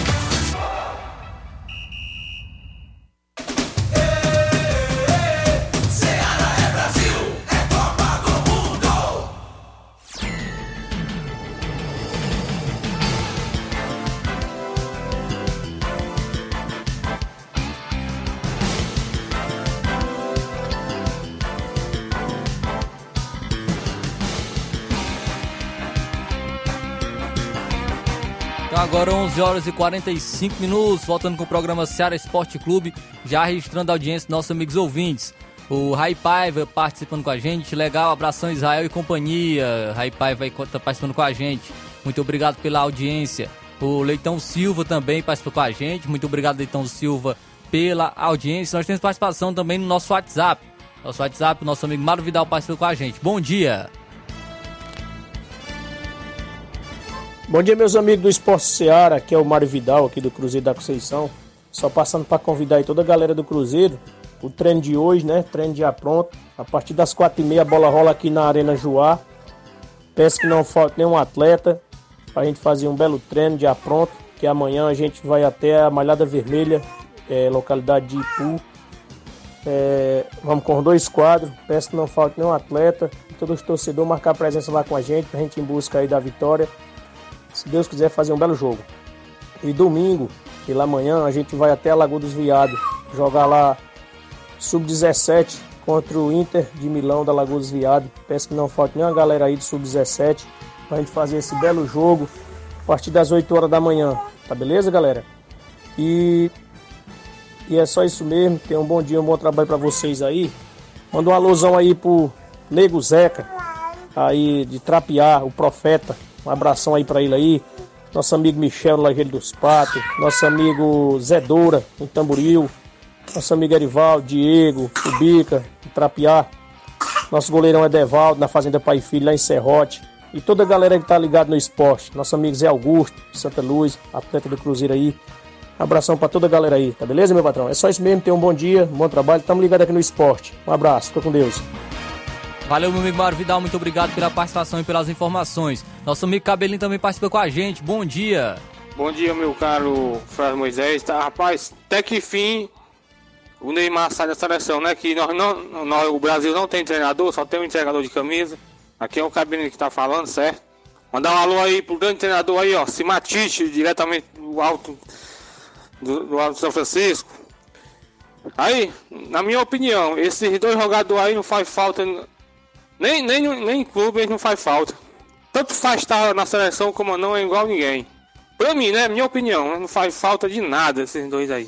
Speaker 1: Agora 11 horas e 45 minutos, voltando com o programa Seara Esporte Clube, já registrando a audiência dos nossos amigos ouvintes. O Rai Paiva participando com a gente, legal, abração Israel e companhia. Rai Paiva está participando com a gente, muito obrigado pela audiência. O Leitão Silva também participou com a gente, muito obrigado Leitão Silva pela audiência. Nós temos participação também no nosso WhatsApp. Nosso WhatsApp, nosso amigo Mário Vidal participou com a gente. Bom dia!
Speaker 12: Bom dia, meus amigos do Esporte Seara, aqui é o Mário Vidal, aqui do Cruzeiro da Conceição. Só passando para convidar aí toda a galera do Cruzeiro. O treino de hoje, né? Treino já pronto. A partir das quatro e meia a bola rola aqui na Arena Joá. Peço que não falte nenhum atleta para a gente fazer um belo treino já pronto. Que amanhã a gente vai até a Malhada Vermelha, é, localidade de Ipu. É, vamos com dois quadros. Peço que não falte nenhum atleta. Todos os torcedores marcar presença lá com a gente, para a gente em busca aí da vitória se Deus quiser fazer um belo jogo. E domingo, pela manhã, a gente vai até a Lagoa dos Viados, jogar lá sub-17 contra o Inter de Milão da Lagoa dos Viados. Peço que não falte nenhuma galera aí do sub-17 pra gente fazer esse belo jogo a partir das 8 horas da manhã. Tá beleza, galera? E e é só isso mesmo. Tenha um bom dia, um bom trabalho para vocês aí. Manda uma alusão aí pro Nego Zeca, aí de Trapiar, o Profeta. Um abração aí para ele aí. Nosso amigo Michel no Lajeiro dos Patos. Nosso amigo Zé Doura, em Tamboril. Nosso amigo Erivaldo, Diego, o Bica, em Trapiá. Nosso goleirão Edevaldo, na Fazenda Pai e Filho, lá em Serrote. E toda a galera que tá ligada no esporte. Nosso amigo Zé Augusto, Santa Luz, atleta do Cruzeiro aí. Abração para toda a galera aí, tá beleza, meu patrão? É só isso mesmo, tenha um bom dia, um bom trabalho. Tamo ligado aqui no esporte. Um abraço, fica com Deus.
Speaker 1: Valeu, meu amigo Mário Vidal, muito obrigado pela participação e pelas informações. Nosso amigo Cabelinho também participa com a gente. Bom dia.
Speaker 13: Bom dia, meu caro Flávio Moisés. Tá, rapaz, até que fim o Neymar sai da seleção, né? Que nós não, nós, o Brasil não tem treinador, só tem um entregador de camisa. Aqui é o Cabelinho que tá falando, certo? Mandar um alô aí pro grande treinador aí, ó, Simatite, diretamente do alto do, do Alto São Francisco. Aí, na minha opinião, esses dois jogadores aí não faz falta nem, nem, nem em clube eles não faz falta. Tanto faz estar na seleção como não é igual ninguém. Pra mim, né? Minha opinião, não faz falta de nada esses dois aí.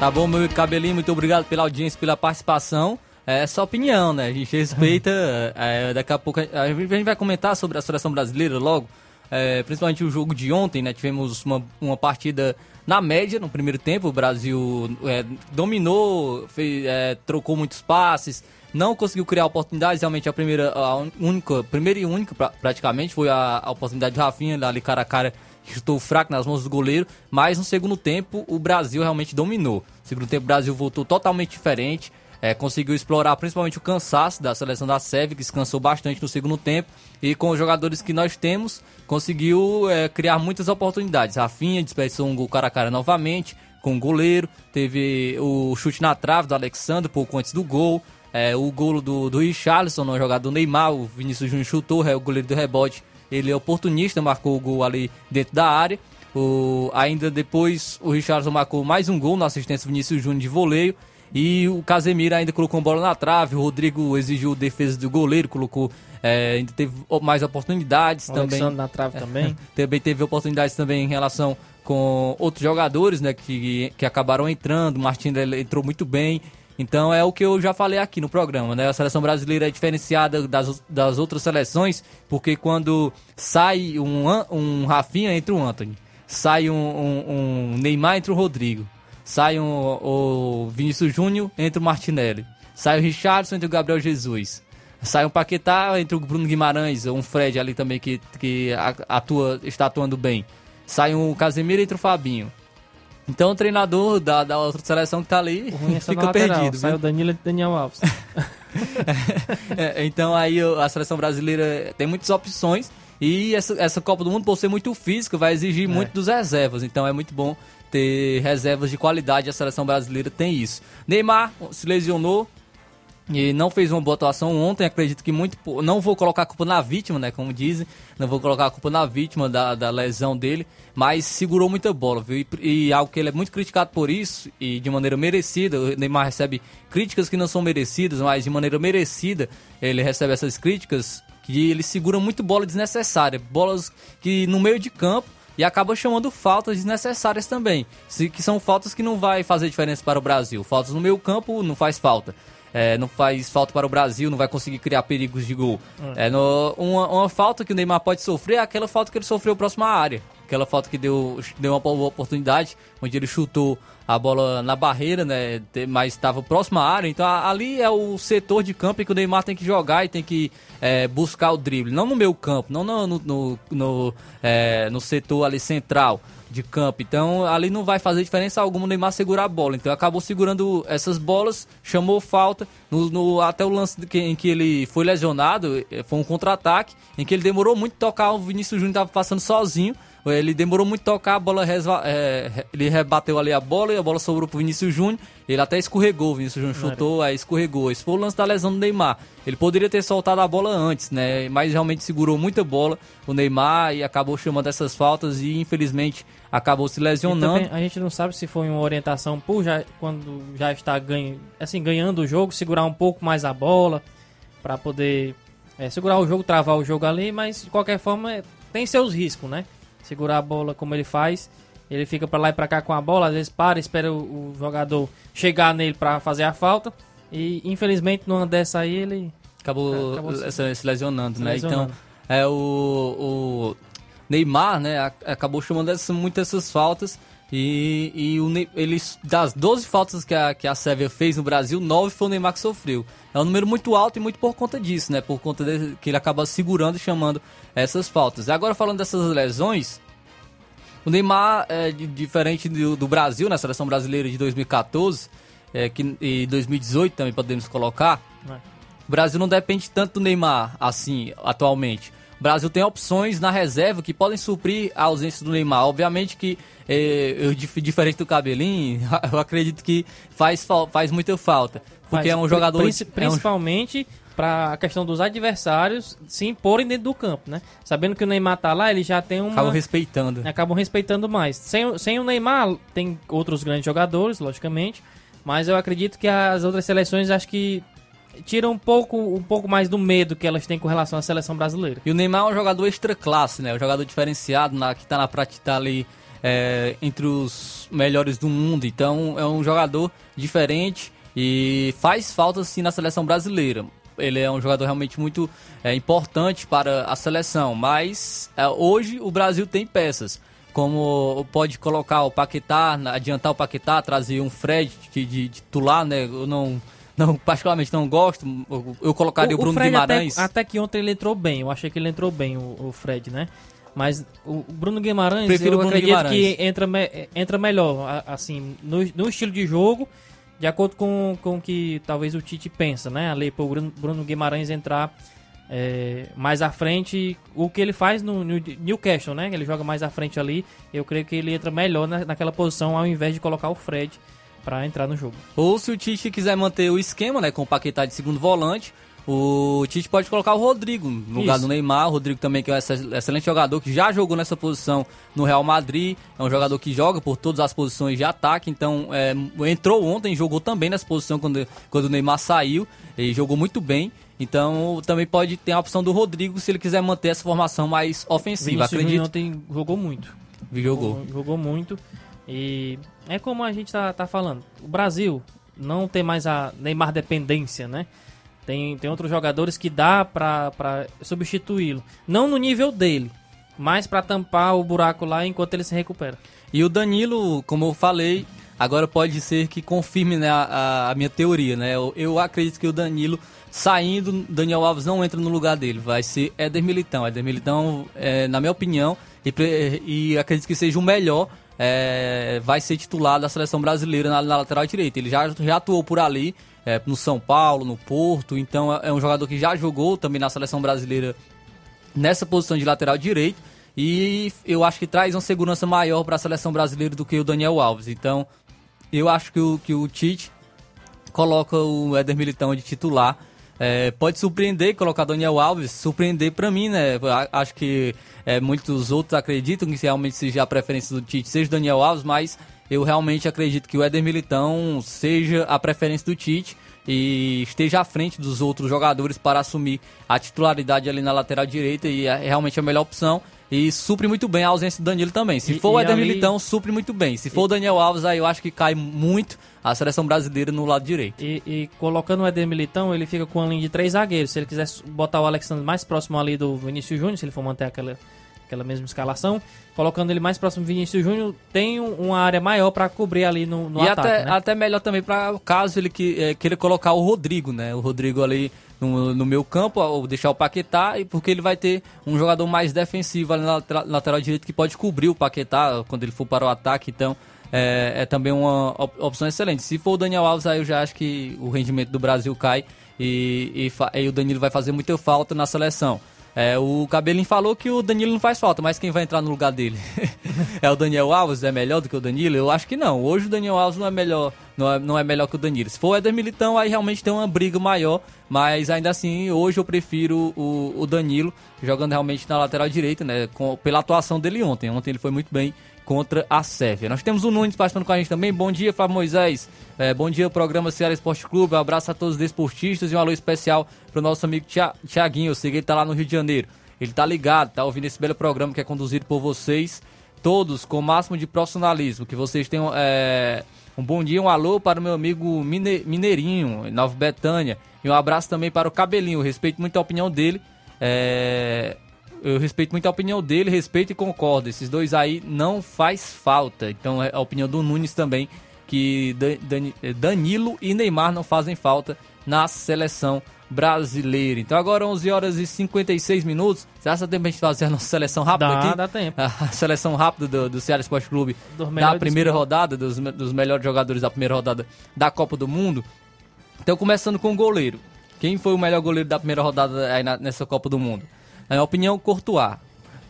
Speaker 1: Tá bom, meu Cabelinho, muito obrigado pela audiência, pela participação. É sua opinião, né? A gente respeita. é, daqui a pouco a gente vai comentar sobre a seleção brasileira logo. É, principalmente o jogo de ontem, né? Tivemos uma, uma partida na média no primeiro tempo. O Brasil é, dominou, fez, é, trocou muitos passes, não conseguiu criar oportunidades. Realmente a primeira, a única, primeira e única pra, praticamente foi a, a oportunidade de Rafinha ali cara a cara chutou fraco nas mãos do goleiro, mas no segundo tempo o Brasil realmente dominou. No segundo tempo o Brasil voltou totalmente diferente, é, conseguiu explorar principalmente o cansaço da seleção da Sérvia, que descansou bastante no segundo tempo, e com os jogadores que nós temos, conseguiu é, criar muitas oportunidades. Rafinha desperdiçou um gol cara a cara novamente, com o goleiro, teve o chute na trave do Alexandre pouco antes do gol, É, o gol do, do Richarlison na jogada do Neymar, o Vinícius Júnior chutou, é o goleiro do rebote, ele é oportunista, marcou o gol ali dentro da área. O, ainda depois o Richarlison marcou mais um gol na assistência do Vinícius Júnior de voleio. E o Casemiro ainda colocou uma bola na trave. O Rodrigo exigiu defesa do goleiro, colocou. É, ainda teve mais oportunidades
Speaker 2: O
Speaker 1: também.
Speaker 2: Alexandre na trave também.
Speaker 1: também teve oportunidades também em relação com outros jogadores, né, que, que acabaram entrando. O Martins entrou muito bem. Então é o que eu já falei aqui no programa, né? A seleção brasileira é diferenciada das, das outras seleções, porque quando sai um, um Rafinha, entra o Anthony. Sai um, um- um Neymar, entra o Rodrigo. Sai um, o Vinícius Júnior, entra o Martinelli. Sai o Richardson, entra o Gabriel Jesus. Sai um Paquetá, entra o Bruno Guimarães, um Fred ali também que, que atua, está atuando bem. Sai um Casemiro, entra o Fabinho. Então o treinador da, da outra seleção que tá ali
Speaker 2: essa
Speaker 1: fica
Speaker 2: lateral.
Speaker 1: perdido.
Speaker 2: Sai
Speaker 1: viu?
Speaker 2: o Danilo e Daniel Alves.
Speaker 1: É, então aí a seleção brasileira tem muitas opções e essa, essa Copa do Mundo, por ser muito física, vai exigir muito dos reservas. Então é muito bom ter reservas de qualidade. A seleção brasileira tem isso. Neymar se lesionou e não fez uma boa atuação ontem. Acredito que muito. Não vou colocar a culpa na vítima, né? Como dizem. Não vou colocar a culpa na vítima da, da lesão dele. Mas segurou muita bola, viu? E, e algo que ele é muito criticado por isso, e de maneira merecida. O Neymar recebe críticas que não são merecidas, mas de maneira merecida ele recebe essas críticas. Que ele segura muito bola desnecessária. Bolas que no meio de campo e acaba chamando faltas desnecessárias também, que são faltas que não vai fazer diferença para o Brasil. Faltas no meio campo não faz falta. É, não faz falta para o Brasil, não vai conseguir criar perigos de gol. É, no- uma, uma falta que o Neymar pode sofrer é aquela falta que ele sofreu próximo à área. Aquela falta que deu, deu uma boa oportunidade, onde ele chutou a bola na barreira, né? Mas estava próximo à área. Então ali é o setor de campo em que o Neymar tem que jogar e tem que é, buscar o drible. Não no meio campo, não no, no, no, no, é, no setor ali central de campo. Então ali não vai fazer diferença alguma o Neymar segurar a bola. Então acabou segurando essas bolas, chamou falta. No, no- até o lance que- em que ele foi lesionado, eh, foi um contra-ataque, em que ele demorou muito tocar, o Vinícius Júnior estava passando sozinho. Ele demorou muito a tocar, a bola resva- re- ele rebateu ali a bola e a bola sobrou pro Vinícius Júnior. Ele até escorregou, o Vinícius Júnior chutou, aí escorregou. Esse foi o lance da lesão do Neymar. Ele poderia ter soltado a bola antes, né? Mas realmente segurou muita bola o Neymar e acabou chamando essas faltas e infelizmente acabou se lesionando.
Speaker 2: a gente não sabe se foi uma orientação por já, quando já está ganho, assim, ganhando o jogo, segurar um pouco mais a bola para poder é, segurar o jogo, travar o jogo ali, mas de qualquer forma é, tem seus riscos, né? Segurar a bola como ele faz, ele fica para lá e para cá com a bola, às vezes para, espera o, o jogador chegar nele para fazer a falta e infelizmente numa dessa aí ele
Speaker 1: acabou,
Speaker 2: acabou se-
Speaker 1: se, lesionando,
Speaker 2: se
Speaker 1: né?
Speaker 2: lesionando.
Speaker 1: Então, é o, o Neymar, né, acabou chamando essa, muito essas faltas e, e o, ele, das 12 faltas que a, que a Sérvia fez no Brasil, 9 foi o Neymar que sofreu. É um número muito alto e muito por conta disso, né? Por conta de, que ele acaba segurando e chamando essas faltas. Agora falando dessas lesões, o Neymar, é, diferente do, do Brasil, na seleção brasileira de 2014 é, que, e 2018 também podemos colocar, o Brasil não depende tanto do Neymar assim, atualmente. O Brasil tem opções na reserva que podem suprir a ausência do Neymar. Obviamente que, é, eu, dif- diferente do Cabelinho, eu acredito que faz, faz muita falta. Porque
Speaker 2: Mas
Speaker 1: é um jogador...
Speaker 2: princi-
Speaker 1: é um-
Speaker 2: principalmente para a questão dos adversários se imporem dentro do campo, né? Sabendo que o Neymar tá lá, ele já tem uma
Speaker 1: Acabam respeitando.
Speaker 2: acabam respeitando mais. Sem, sem o Neymar, tem outros grandes jogadores, logicamente, mas eu acredito que as outras seleções acho que tiram um pouco, um pouco mais do medo que elas têm com relação à seleção brasileira.
Speaker 1: E o Neymar é um jogador extra classe, né? Um jogador diferenciado, na, que tá na prática tá ali é, entre os melhores do mundo. Então é um jogador diferente e faz falta sim na seleção brasileira. Ele é um jogador realmente muito é, importante para a seleção. Mas é, hoje o Brasil tem peças. Como pode colocar o Paquetá, adiantar o Paquetá, trazer um Fred de, de titular, né? Eu não, não, particularmente não gosto. Eu, eu colocaria o, Bruno
Speaker 2: Fred
Speaker 1: Guimarães.
Speaker 2: Até, até que ontem ele entrou bem, eu achei que ele entrou bem, o, o Fred, né? Mas o o Bruno Guimarães,
Speaker 1: Prefiro
Speaker 2: eu
Speaker 1: o Bruno
Speaker 2: acredito
Speaker 1: Guimarães.
Speaker 2: que entra, me- entra melhor, assim, no, no estilo de jogo, de acordo com, com o que talvez o Tite pensa, né? Ali para o Bruno, Bruno Guimarães entrar é, mais à frente, o que ele faz no, no Newcastle, né? Ele joga mais à frente ali, eu creio que ele entra melhor na, naquela posição ao invés de colocar o Fred para entrar no jogo.
Speaker 1: Ou se o Tite quiser manter o esquema, né, com o Paquetá de segundo volante, o Tite pode colocar o Rodrigo no lugar
Speaker 2: Isso.
Speaker 1: do Neymar. O Rodrigo também, que é um exce- excelente jogador, que já jogou nessa posição no Real Madrid. É um jogador que joga por todas as posições de ataque. Então, é, entrou ontem, jogou também nessa posição quando, quando o Neymar saiu. E jogou muito bem. Então, também pode ter a opção do Rodrigo se ele quiser manter essa formação mais ofensiva.
Speaker 2: Vinícius
Speaker 1: Acredito.
Speaker 2: ontem jogou muito.
Speaker 1: Jogou.
Speaker 2: Jogou muito. E é como a gente tá, tá falando. O Brasil não tem mais a Neymar dependência, né? Tem, tem outros jogadores que dá pra substituí-lo. Não no nível dele, mas pra tampar o buraco lá enquanto ele se recupera.
Speaker 1: E o Danilo, como eu falei, agora pode ser que confirme né, a, a- minha teoria, né? Eu, eu acredito que o Danilo saindo, Daniel Alves não entra no lugar dele, vai ser Éder Militão. Éder Militão, é, na minha opinião, e, e acredito que seja o melhor, é, vai ser titular da seleção brasileira na, na lateral direita. Ele já, já atuou por ali, é, no São Paulo, no Porto, então é, é um jogador que já jogou também na seleção brasileira nessa posição de lateral direito e eu acho que traz uma segurança maior para a seleção brasileira do que o Daniel Alves. Então, eu acho que o, que o Tite coloca o Éder Militão de titular. É, pode surpreender colocar Daniel Alves, surpreender para mim, né? Acho que é, muitos outros acreditam que realmente seja a preferência do Tite, seja Daniel Alves, mas eu realmente acredito que o Éder Militão seja a preferência do Tite e esteja à frente dos outros jogadores para assumir a titularidade ali na lateral direita e é realmente a melhor opção. E supre muito bem a ausência do Danilo também. Se
Speaker 2: E-
Speaker 1: for o Éder
Speaker 2: ali-
Speaker 1: Militão, supre muito bem. Se for o Daniel Alves, aí eu acho que cai muito a seleção brasileira no lado direito.
Speaker 2: E, e colocando o Éder Militão, ele fica com uma linha de três zagueiros. Se ele quiser botar o Alexandre mais próximo ali do Vinícius Júnior, se ele for manter aquela, aquela mesma escalação, colocando ele mais próximo do Vinícius Júnior, tem um- uma área maior para cobrir ali no, no
Speaker 1: e
Speaker 2: ataque.
Speaker 1: até,
Speaker 2: né?
Speaker 1: até melhor também para caso ele que, é, queira colocar o Rodrigo, né? O Rodrigo ali no, no meu campo, ou deixar o Paquetá, e porque ele vai ter um jogador mais defensivo ali na lateral, lateral direito que pode cobrir o Paquetá quando ele for para o ataque. Então é, é também uma op- opção excelente. Se for o Daniel Alves, aí eu já acho que o rendimento do Brasil cai e, e, e o Danilo vai fazer muita falta na seleção. É, o Cabelinho falou que o Danilo não faz falta, mas quem vai entrar no lugar dele? é o Daniel Alves? É melhor do que o Danilo? Eu acho que não. Hoje o Daniel Alves não é melhor, não é, não é melhor que o Danilo. Se for o Éder Militão, aí realmente tem uma briga maior, mas ainda assim, hoje eu prefiro o, o Danilo jogando realmente na lateral direita, né? Com, pela atuação dele ontem. Ontem ele foi muito bem contra a Sérvia. Nós temos o Nunes participando com a gente também. Bom dia, Flávio Moisés. É, bom dia, programa Ceará Esporte Clube. Um abraço a todos os desportistas e um alô especial para o nosso amigo Tia- Tiaguinho. Eu sei que ele tá lá no Rio de Janeiro. Ele tá ligado, tá ouvindo esse belo programa que é conduzido por vocês, todos com o máximo de profissionalismo. Que vocês tenham é, um bom dia, um alô para o meu amigo Mine- Mineirinho, Nova Betânia. E um abraço também para o Cabelinho. Respeito muito a opinião dele. É, eu respeito muito a opinião dele, respeito e concordo. Esses dois aí não faz falta. Então é a opinião do Nunes também, que Dan- Danilo e Neymar não fazem falta na seleção brasileira. Então agora 11 horas e 56 minutos. Acha que dá tempo a gente fazer a nossa seleção rápida
Speaker 2: Dá,
Speaker 1: aqui?
Speaker 2: dá tempo.
Speaker 1: A seleção rápida do, do Ceará Esporte Clube da primeira rodada, dos, dos melhores jogadores da primeira rodada da Copa do Mundo. Então, começando com o goleiro. Quem foi o melhor goleiro da primeira rodada aí na- nessa Copa do Mundo? Na minha opinião, Courtois.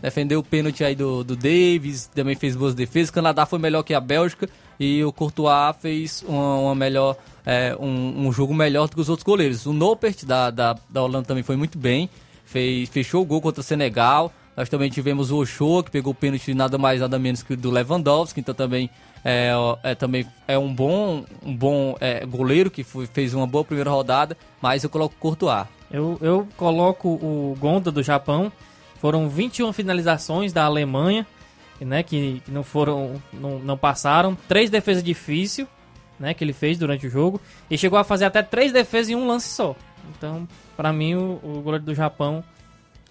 Speaker 1: Defendeu o pênalti aí do, do Davis, também fez boas defesas. O Canadá foi melhor que a Bélgica e o Courtois fez uma, uma melhor, é, um, um jogo melhor do que os outros goleiros. O Noppert da, da, da Holanda também foi muito bem, fez, fechou o gol contra o Senegal. Nós também tivemos o Ochoa, que pegou o pênalti nada mais nada menos que do Lewandowski, então também é, é, também é um bom, um bom é, goleiro que foi- fez uma boa primeira rodada, mas eu coloco o Courtois.
Speaker 2: Eu, eu coloco o Gonda do Japão. Foram 21 finalizações da Alemanha, né, que, que não foram, não, não passaram. Três defesas difíceis, né, que ele fez durante o jogo. E chegou a fazer até três defesas em um lance só. Então, pra mim, o, o goleiro do Japão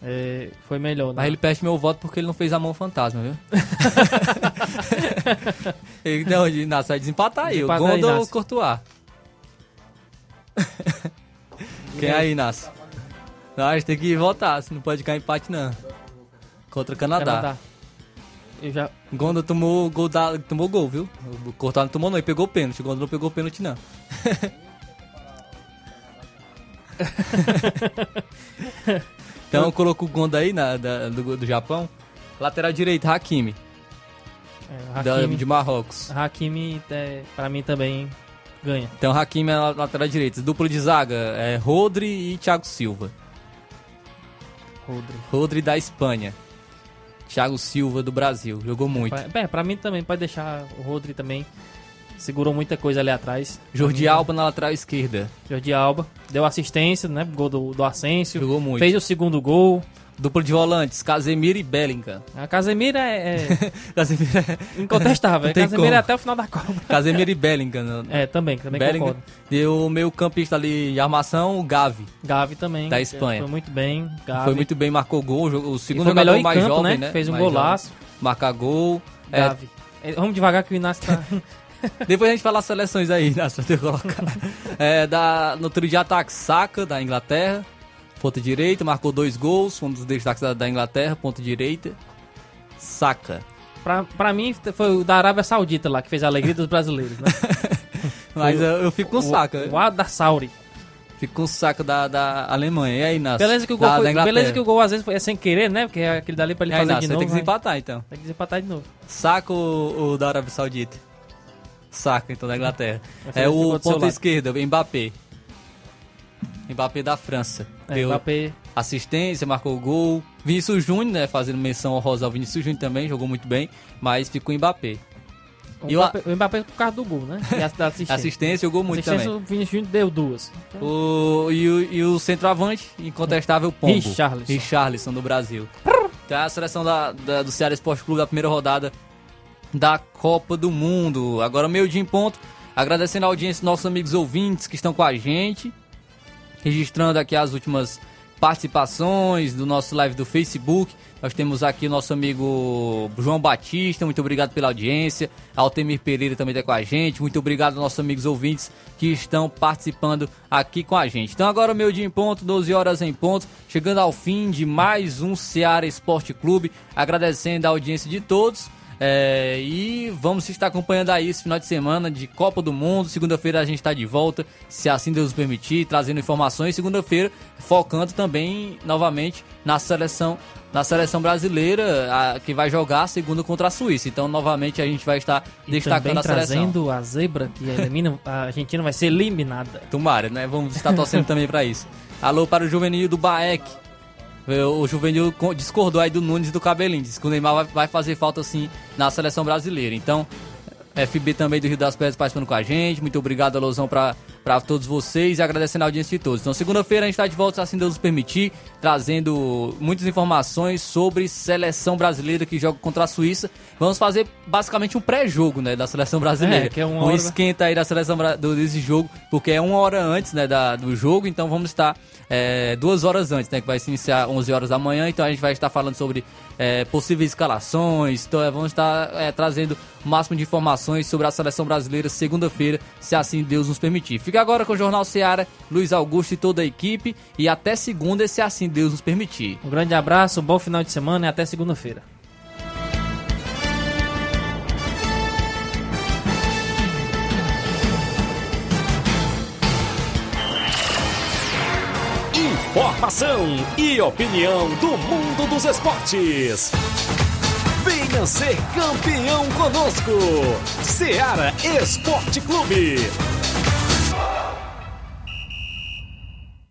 Speaker 2: é, foi melhor. né?
Speaker 1: Mas ele perde meu voto porque ele não fez a mão fantasma, viu? ele, não, Inácio, vai desempatar aí.
Speaker 2: Desempata
Speaker 1: o Gonda ou. Courtois? Quem é aí, Inácio? Não, a gente tem que votar, se não pode ficar empate não. Contra o Canadá.
Speaker 2: Canadá. Eu já...
Speaker 1: Gonda tomou gol, da, tomou gol, viu? O Courtois não tomou não, ele pegou o pênalti. O Gonda não pegou o pênalti não. então eu coloco o Gonda aí na, da- do, do Japão. Lateral direito, Hakimi.
Speaker 2: É,
Speaker 1: da-
Speaker 2: Hakimi.
Speaker 1: de Marrocos.
Speaker 2: Hakimi, é, pra mim também ganha.
Speaker 1: Então Hakimi é na lateral direita. Duplo de zaga é Rodri e Thiago Silva.
Speaker 2: Rodri.
Speaker 1: Rodri da Espanha. Thiago Silva do Brasil. Jogou muito.
Speaker 2: Bem, pra mim também, pode deixar o Rodri também. Segurou muita coisa ali atrás.
Speaker 1: Jordi Alba na lateral esquerda.
Speaker 2: Jordi Alba. Deu assistência, né? Gol do, do Asensio.
Speaker 1: Jogou muito.
Speaker 2: Fez o segundo gol.
Speaker 1: Duplo de volantes, Casemiro e Bellingham.
Speaker 2: A Casemiro é, é
Speaker 1: Casemiro é...
Speaker 2: incontestável.
Speaker 1: Tem
Speaker 2: Casemiro
Speaker 1: como.
Speaker 2: é até o final da Copa.
Speaker 1: Casemiro e Bellingham.
Speaker 2: É, também, também
Speaker 1: Bellingham.
Speaker 2: concordo.
Speaker 1: Deu o meio campista ali de armação, o Gavi.
Speaker 2: Gavi também.
Speaker 1: Da Espanha.
Speaker 2: Foi muito bem. Gavi.
Speaker 1: Foi muito bem, marcou gol. O segundo
Speaker 2: melhor
Speaker 1: jogador
Speaker 2: em
Speaker 1: mais
Speaker 2: campo,
Speaker 1: jovem,
Speaker 2: né?
Speaker 1: né?
Speaker 2: Fez um
Speaker 1: Mais
Speaker 2: golaço.
Speaker 1: jovem. Marcar gol. É,
Speaker 2: Gavi. É, Vamos devagar que o Inácio tá...
Speaker 1: Depois a gente fala as seleções aí? Pra você colocar. É, da, no trio de ataque, Saka, da Inglaterra. Ponta direita, marcou dois gols. Um dos destaques da, da Inglaterra, ponta direita. Saka.
Speaker 2: pra, pra mim, foi o da Arábia Saudita lá, que fez a alegria dos brasileiros, né?
Speaker 1: Mas eu,
Speaker 2: o-
Speaker 1: eu fico com
Speaker 2: o-
Speaker 1: Saka.
Speaker 2: O Ada Sauri.
Speaker 1: Fico com o Saka da, da Alemanha. E aí, Inácio?
Speaker 2: Beleza que, o gol
Speaker 1: da,
Speaker 2: foi-
Speaker 1: da
Speaker 2: beleza que o gol às vezes foi é sem querer, né? Porque é aquele dali pra ele
Speaker 1: aí,
Speaker 2: fazer
Speaker 1: Inácio,
Speaker 2: de
Speaker 1: você
Speaker 2: novo.
Speaker 1: tem que
Speaker 2: vai-
Speaker 1: desempatar, então.
Speaker 2: Tem que desempatar de novo.
Speaker 1: Saka ou o da Arábia Saudita? Saka, então, da Inglaterra. É o
Speaker 2: lado.
Speaker 1: esquerda, Mbappé. Mbappé da França.
Speaker 2: É,
Speaker 1: Deu
Speaker 2: Mbappé.
Speaker 1: assistência, marcou gol. Vinícius Júnior, né, fazendo menção honrosa ao Vinícius Júnior também, jogou muito bem, mas ficou Mbappé.
Speaker 2: O Mbappé, o Mbappé por causa do gol, né? E a da assistência.
Speaker 1: Assistência, jogou muito
Speaker 2: Assistência,
Speaker 1: também.
Speaker 2: o Vinícius Júnior deu duas.
Speaker 1: O, e, o, e o centroavante, incontestável Pombo.
Speaker 2: Richarlison.
Speaker 1: Richarlison do Brasil. Então a seleção da, da- do Ceará Esporte Clube da primeira rodada da Copa do Mundo. Agora meio dia em ponto. Agradecendo a audiência dos nossos amigos ouvintes que estão com a gente. Registrando aqui as últimas participações do nosso live do Facebook. Nós temos aqui o nosso amigo João Batista, muito obrigado pela audiência. Altemir Pereira também está com a gente. Muito obrigado aos nossos amigos ouvintes que estão participando aqui com a gente. Então agora meio dia em ponto, 12 horas em ponto, chegando ao fim de mais um Seara Esporte Clube, agradecendo a audiência de todos. É, e vamos estar acompanhando aí esse final de semana de Copa do Mundo. Segunda-feira a gente está de volta, se assim Deus permitir, trazendo informações. Segunda-feira, focando também novamente na seleção, na seleção brasileira, a- que vai jogar a segunda contra a Suíça. Então, novamente, a gente vai estar
Speaker 2: E
Speaker 1: destacando a seleção.
Speaker 2: trazendo a zebra que elimina, a Argentina vai ser eliminada.
Speaker 1: Tomara, né? Vamos estar torcendo também para isso. Alô para o Juvenil do Baek. O Juvenil co- discordou aí do Nunes e do Cabelinho. Disse que o Neymar vai, fazer falta sim na seleção brasileira. Então, FB também do Rio das Pedras participando com a gente. Muito obrigado, Alôzão, para todos vocês e agradecendo a audiência de todos. Então, segunda-feira a gente está de volta, se assim Deus nos permitir, trazendo muitas informações sobre seleção brasileira que joga contra a Suíça. Vamos fazer basicamente um pré-jogo, né, da seleção brasileira.
Speaker 2: É, que é uma
Speaker 1: um
Speaker 2: hora-
Speaker 1: esquenta aí da seleção desse jogo, porque é uma hora antes, né, da, do jogo, então vamos estar é, duas horas antes, né, que vai se iniciar 11 horas da manhã, então a gente vai estar falando sobre é, possíveis escalações, então, é, vamos estar é, trazendo o máximo de informações sobre a seleção brasileira segunda-feira, se assim Deus nos permitir. Fica agora com o Jornal Seara, Luiz Augusto e toda a equipe, e até segunda, se assim Deus nos permitir.
Speaker 2: Um grande abraço, um bom final de semana e até segunda-feira.
Speaker 4: Informação e opinião do mundo dos esportes. Venha ser campeão conosco. Seara Esporte Clube.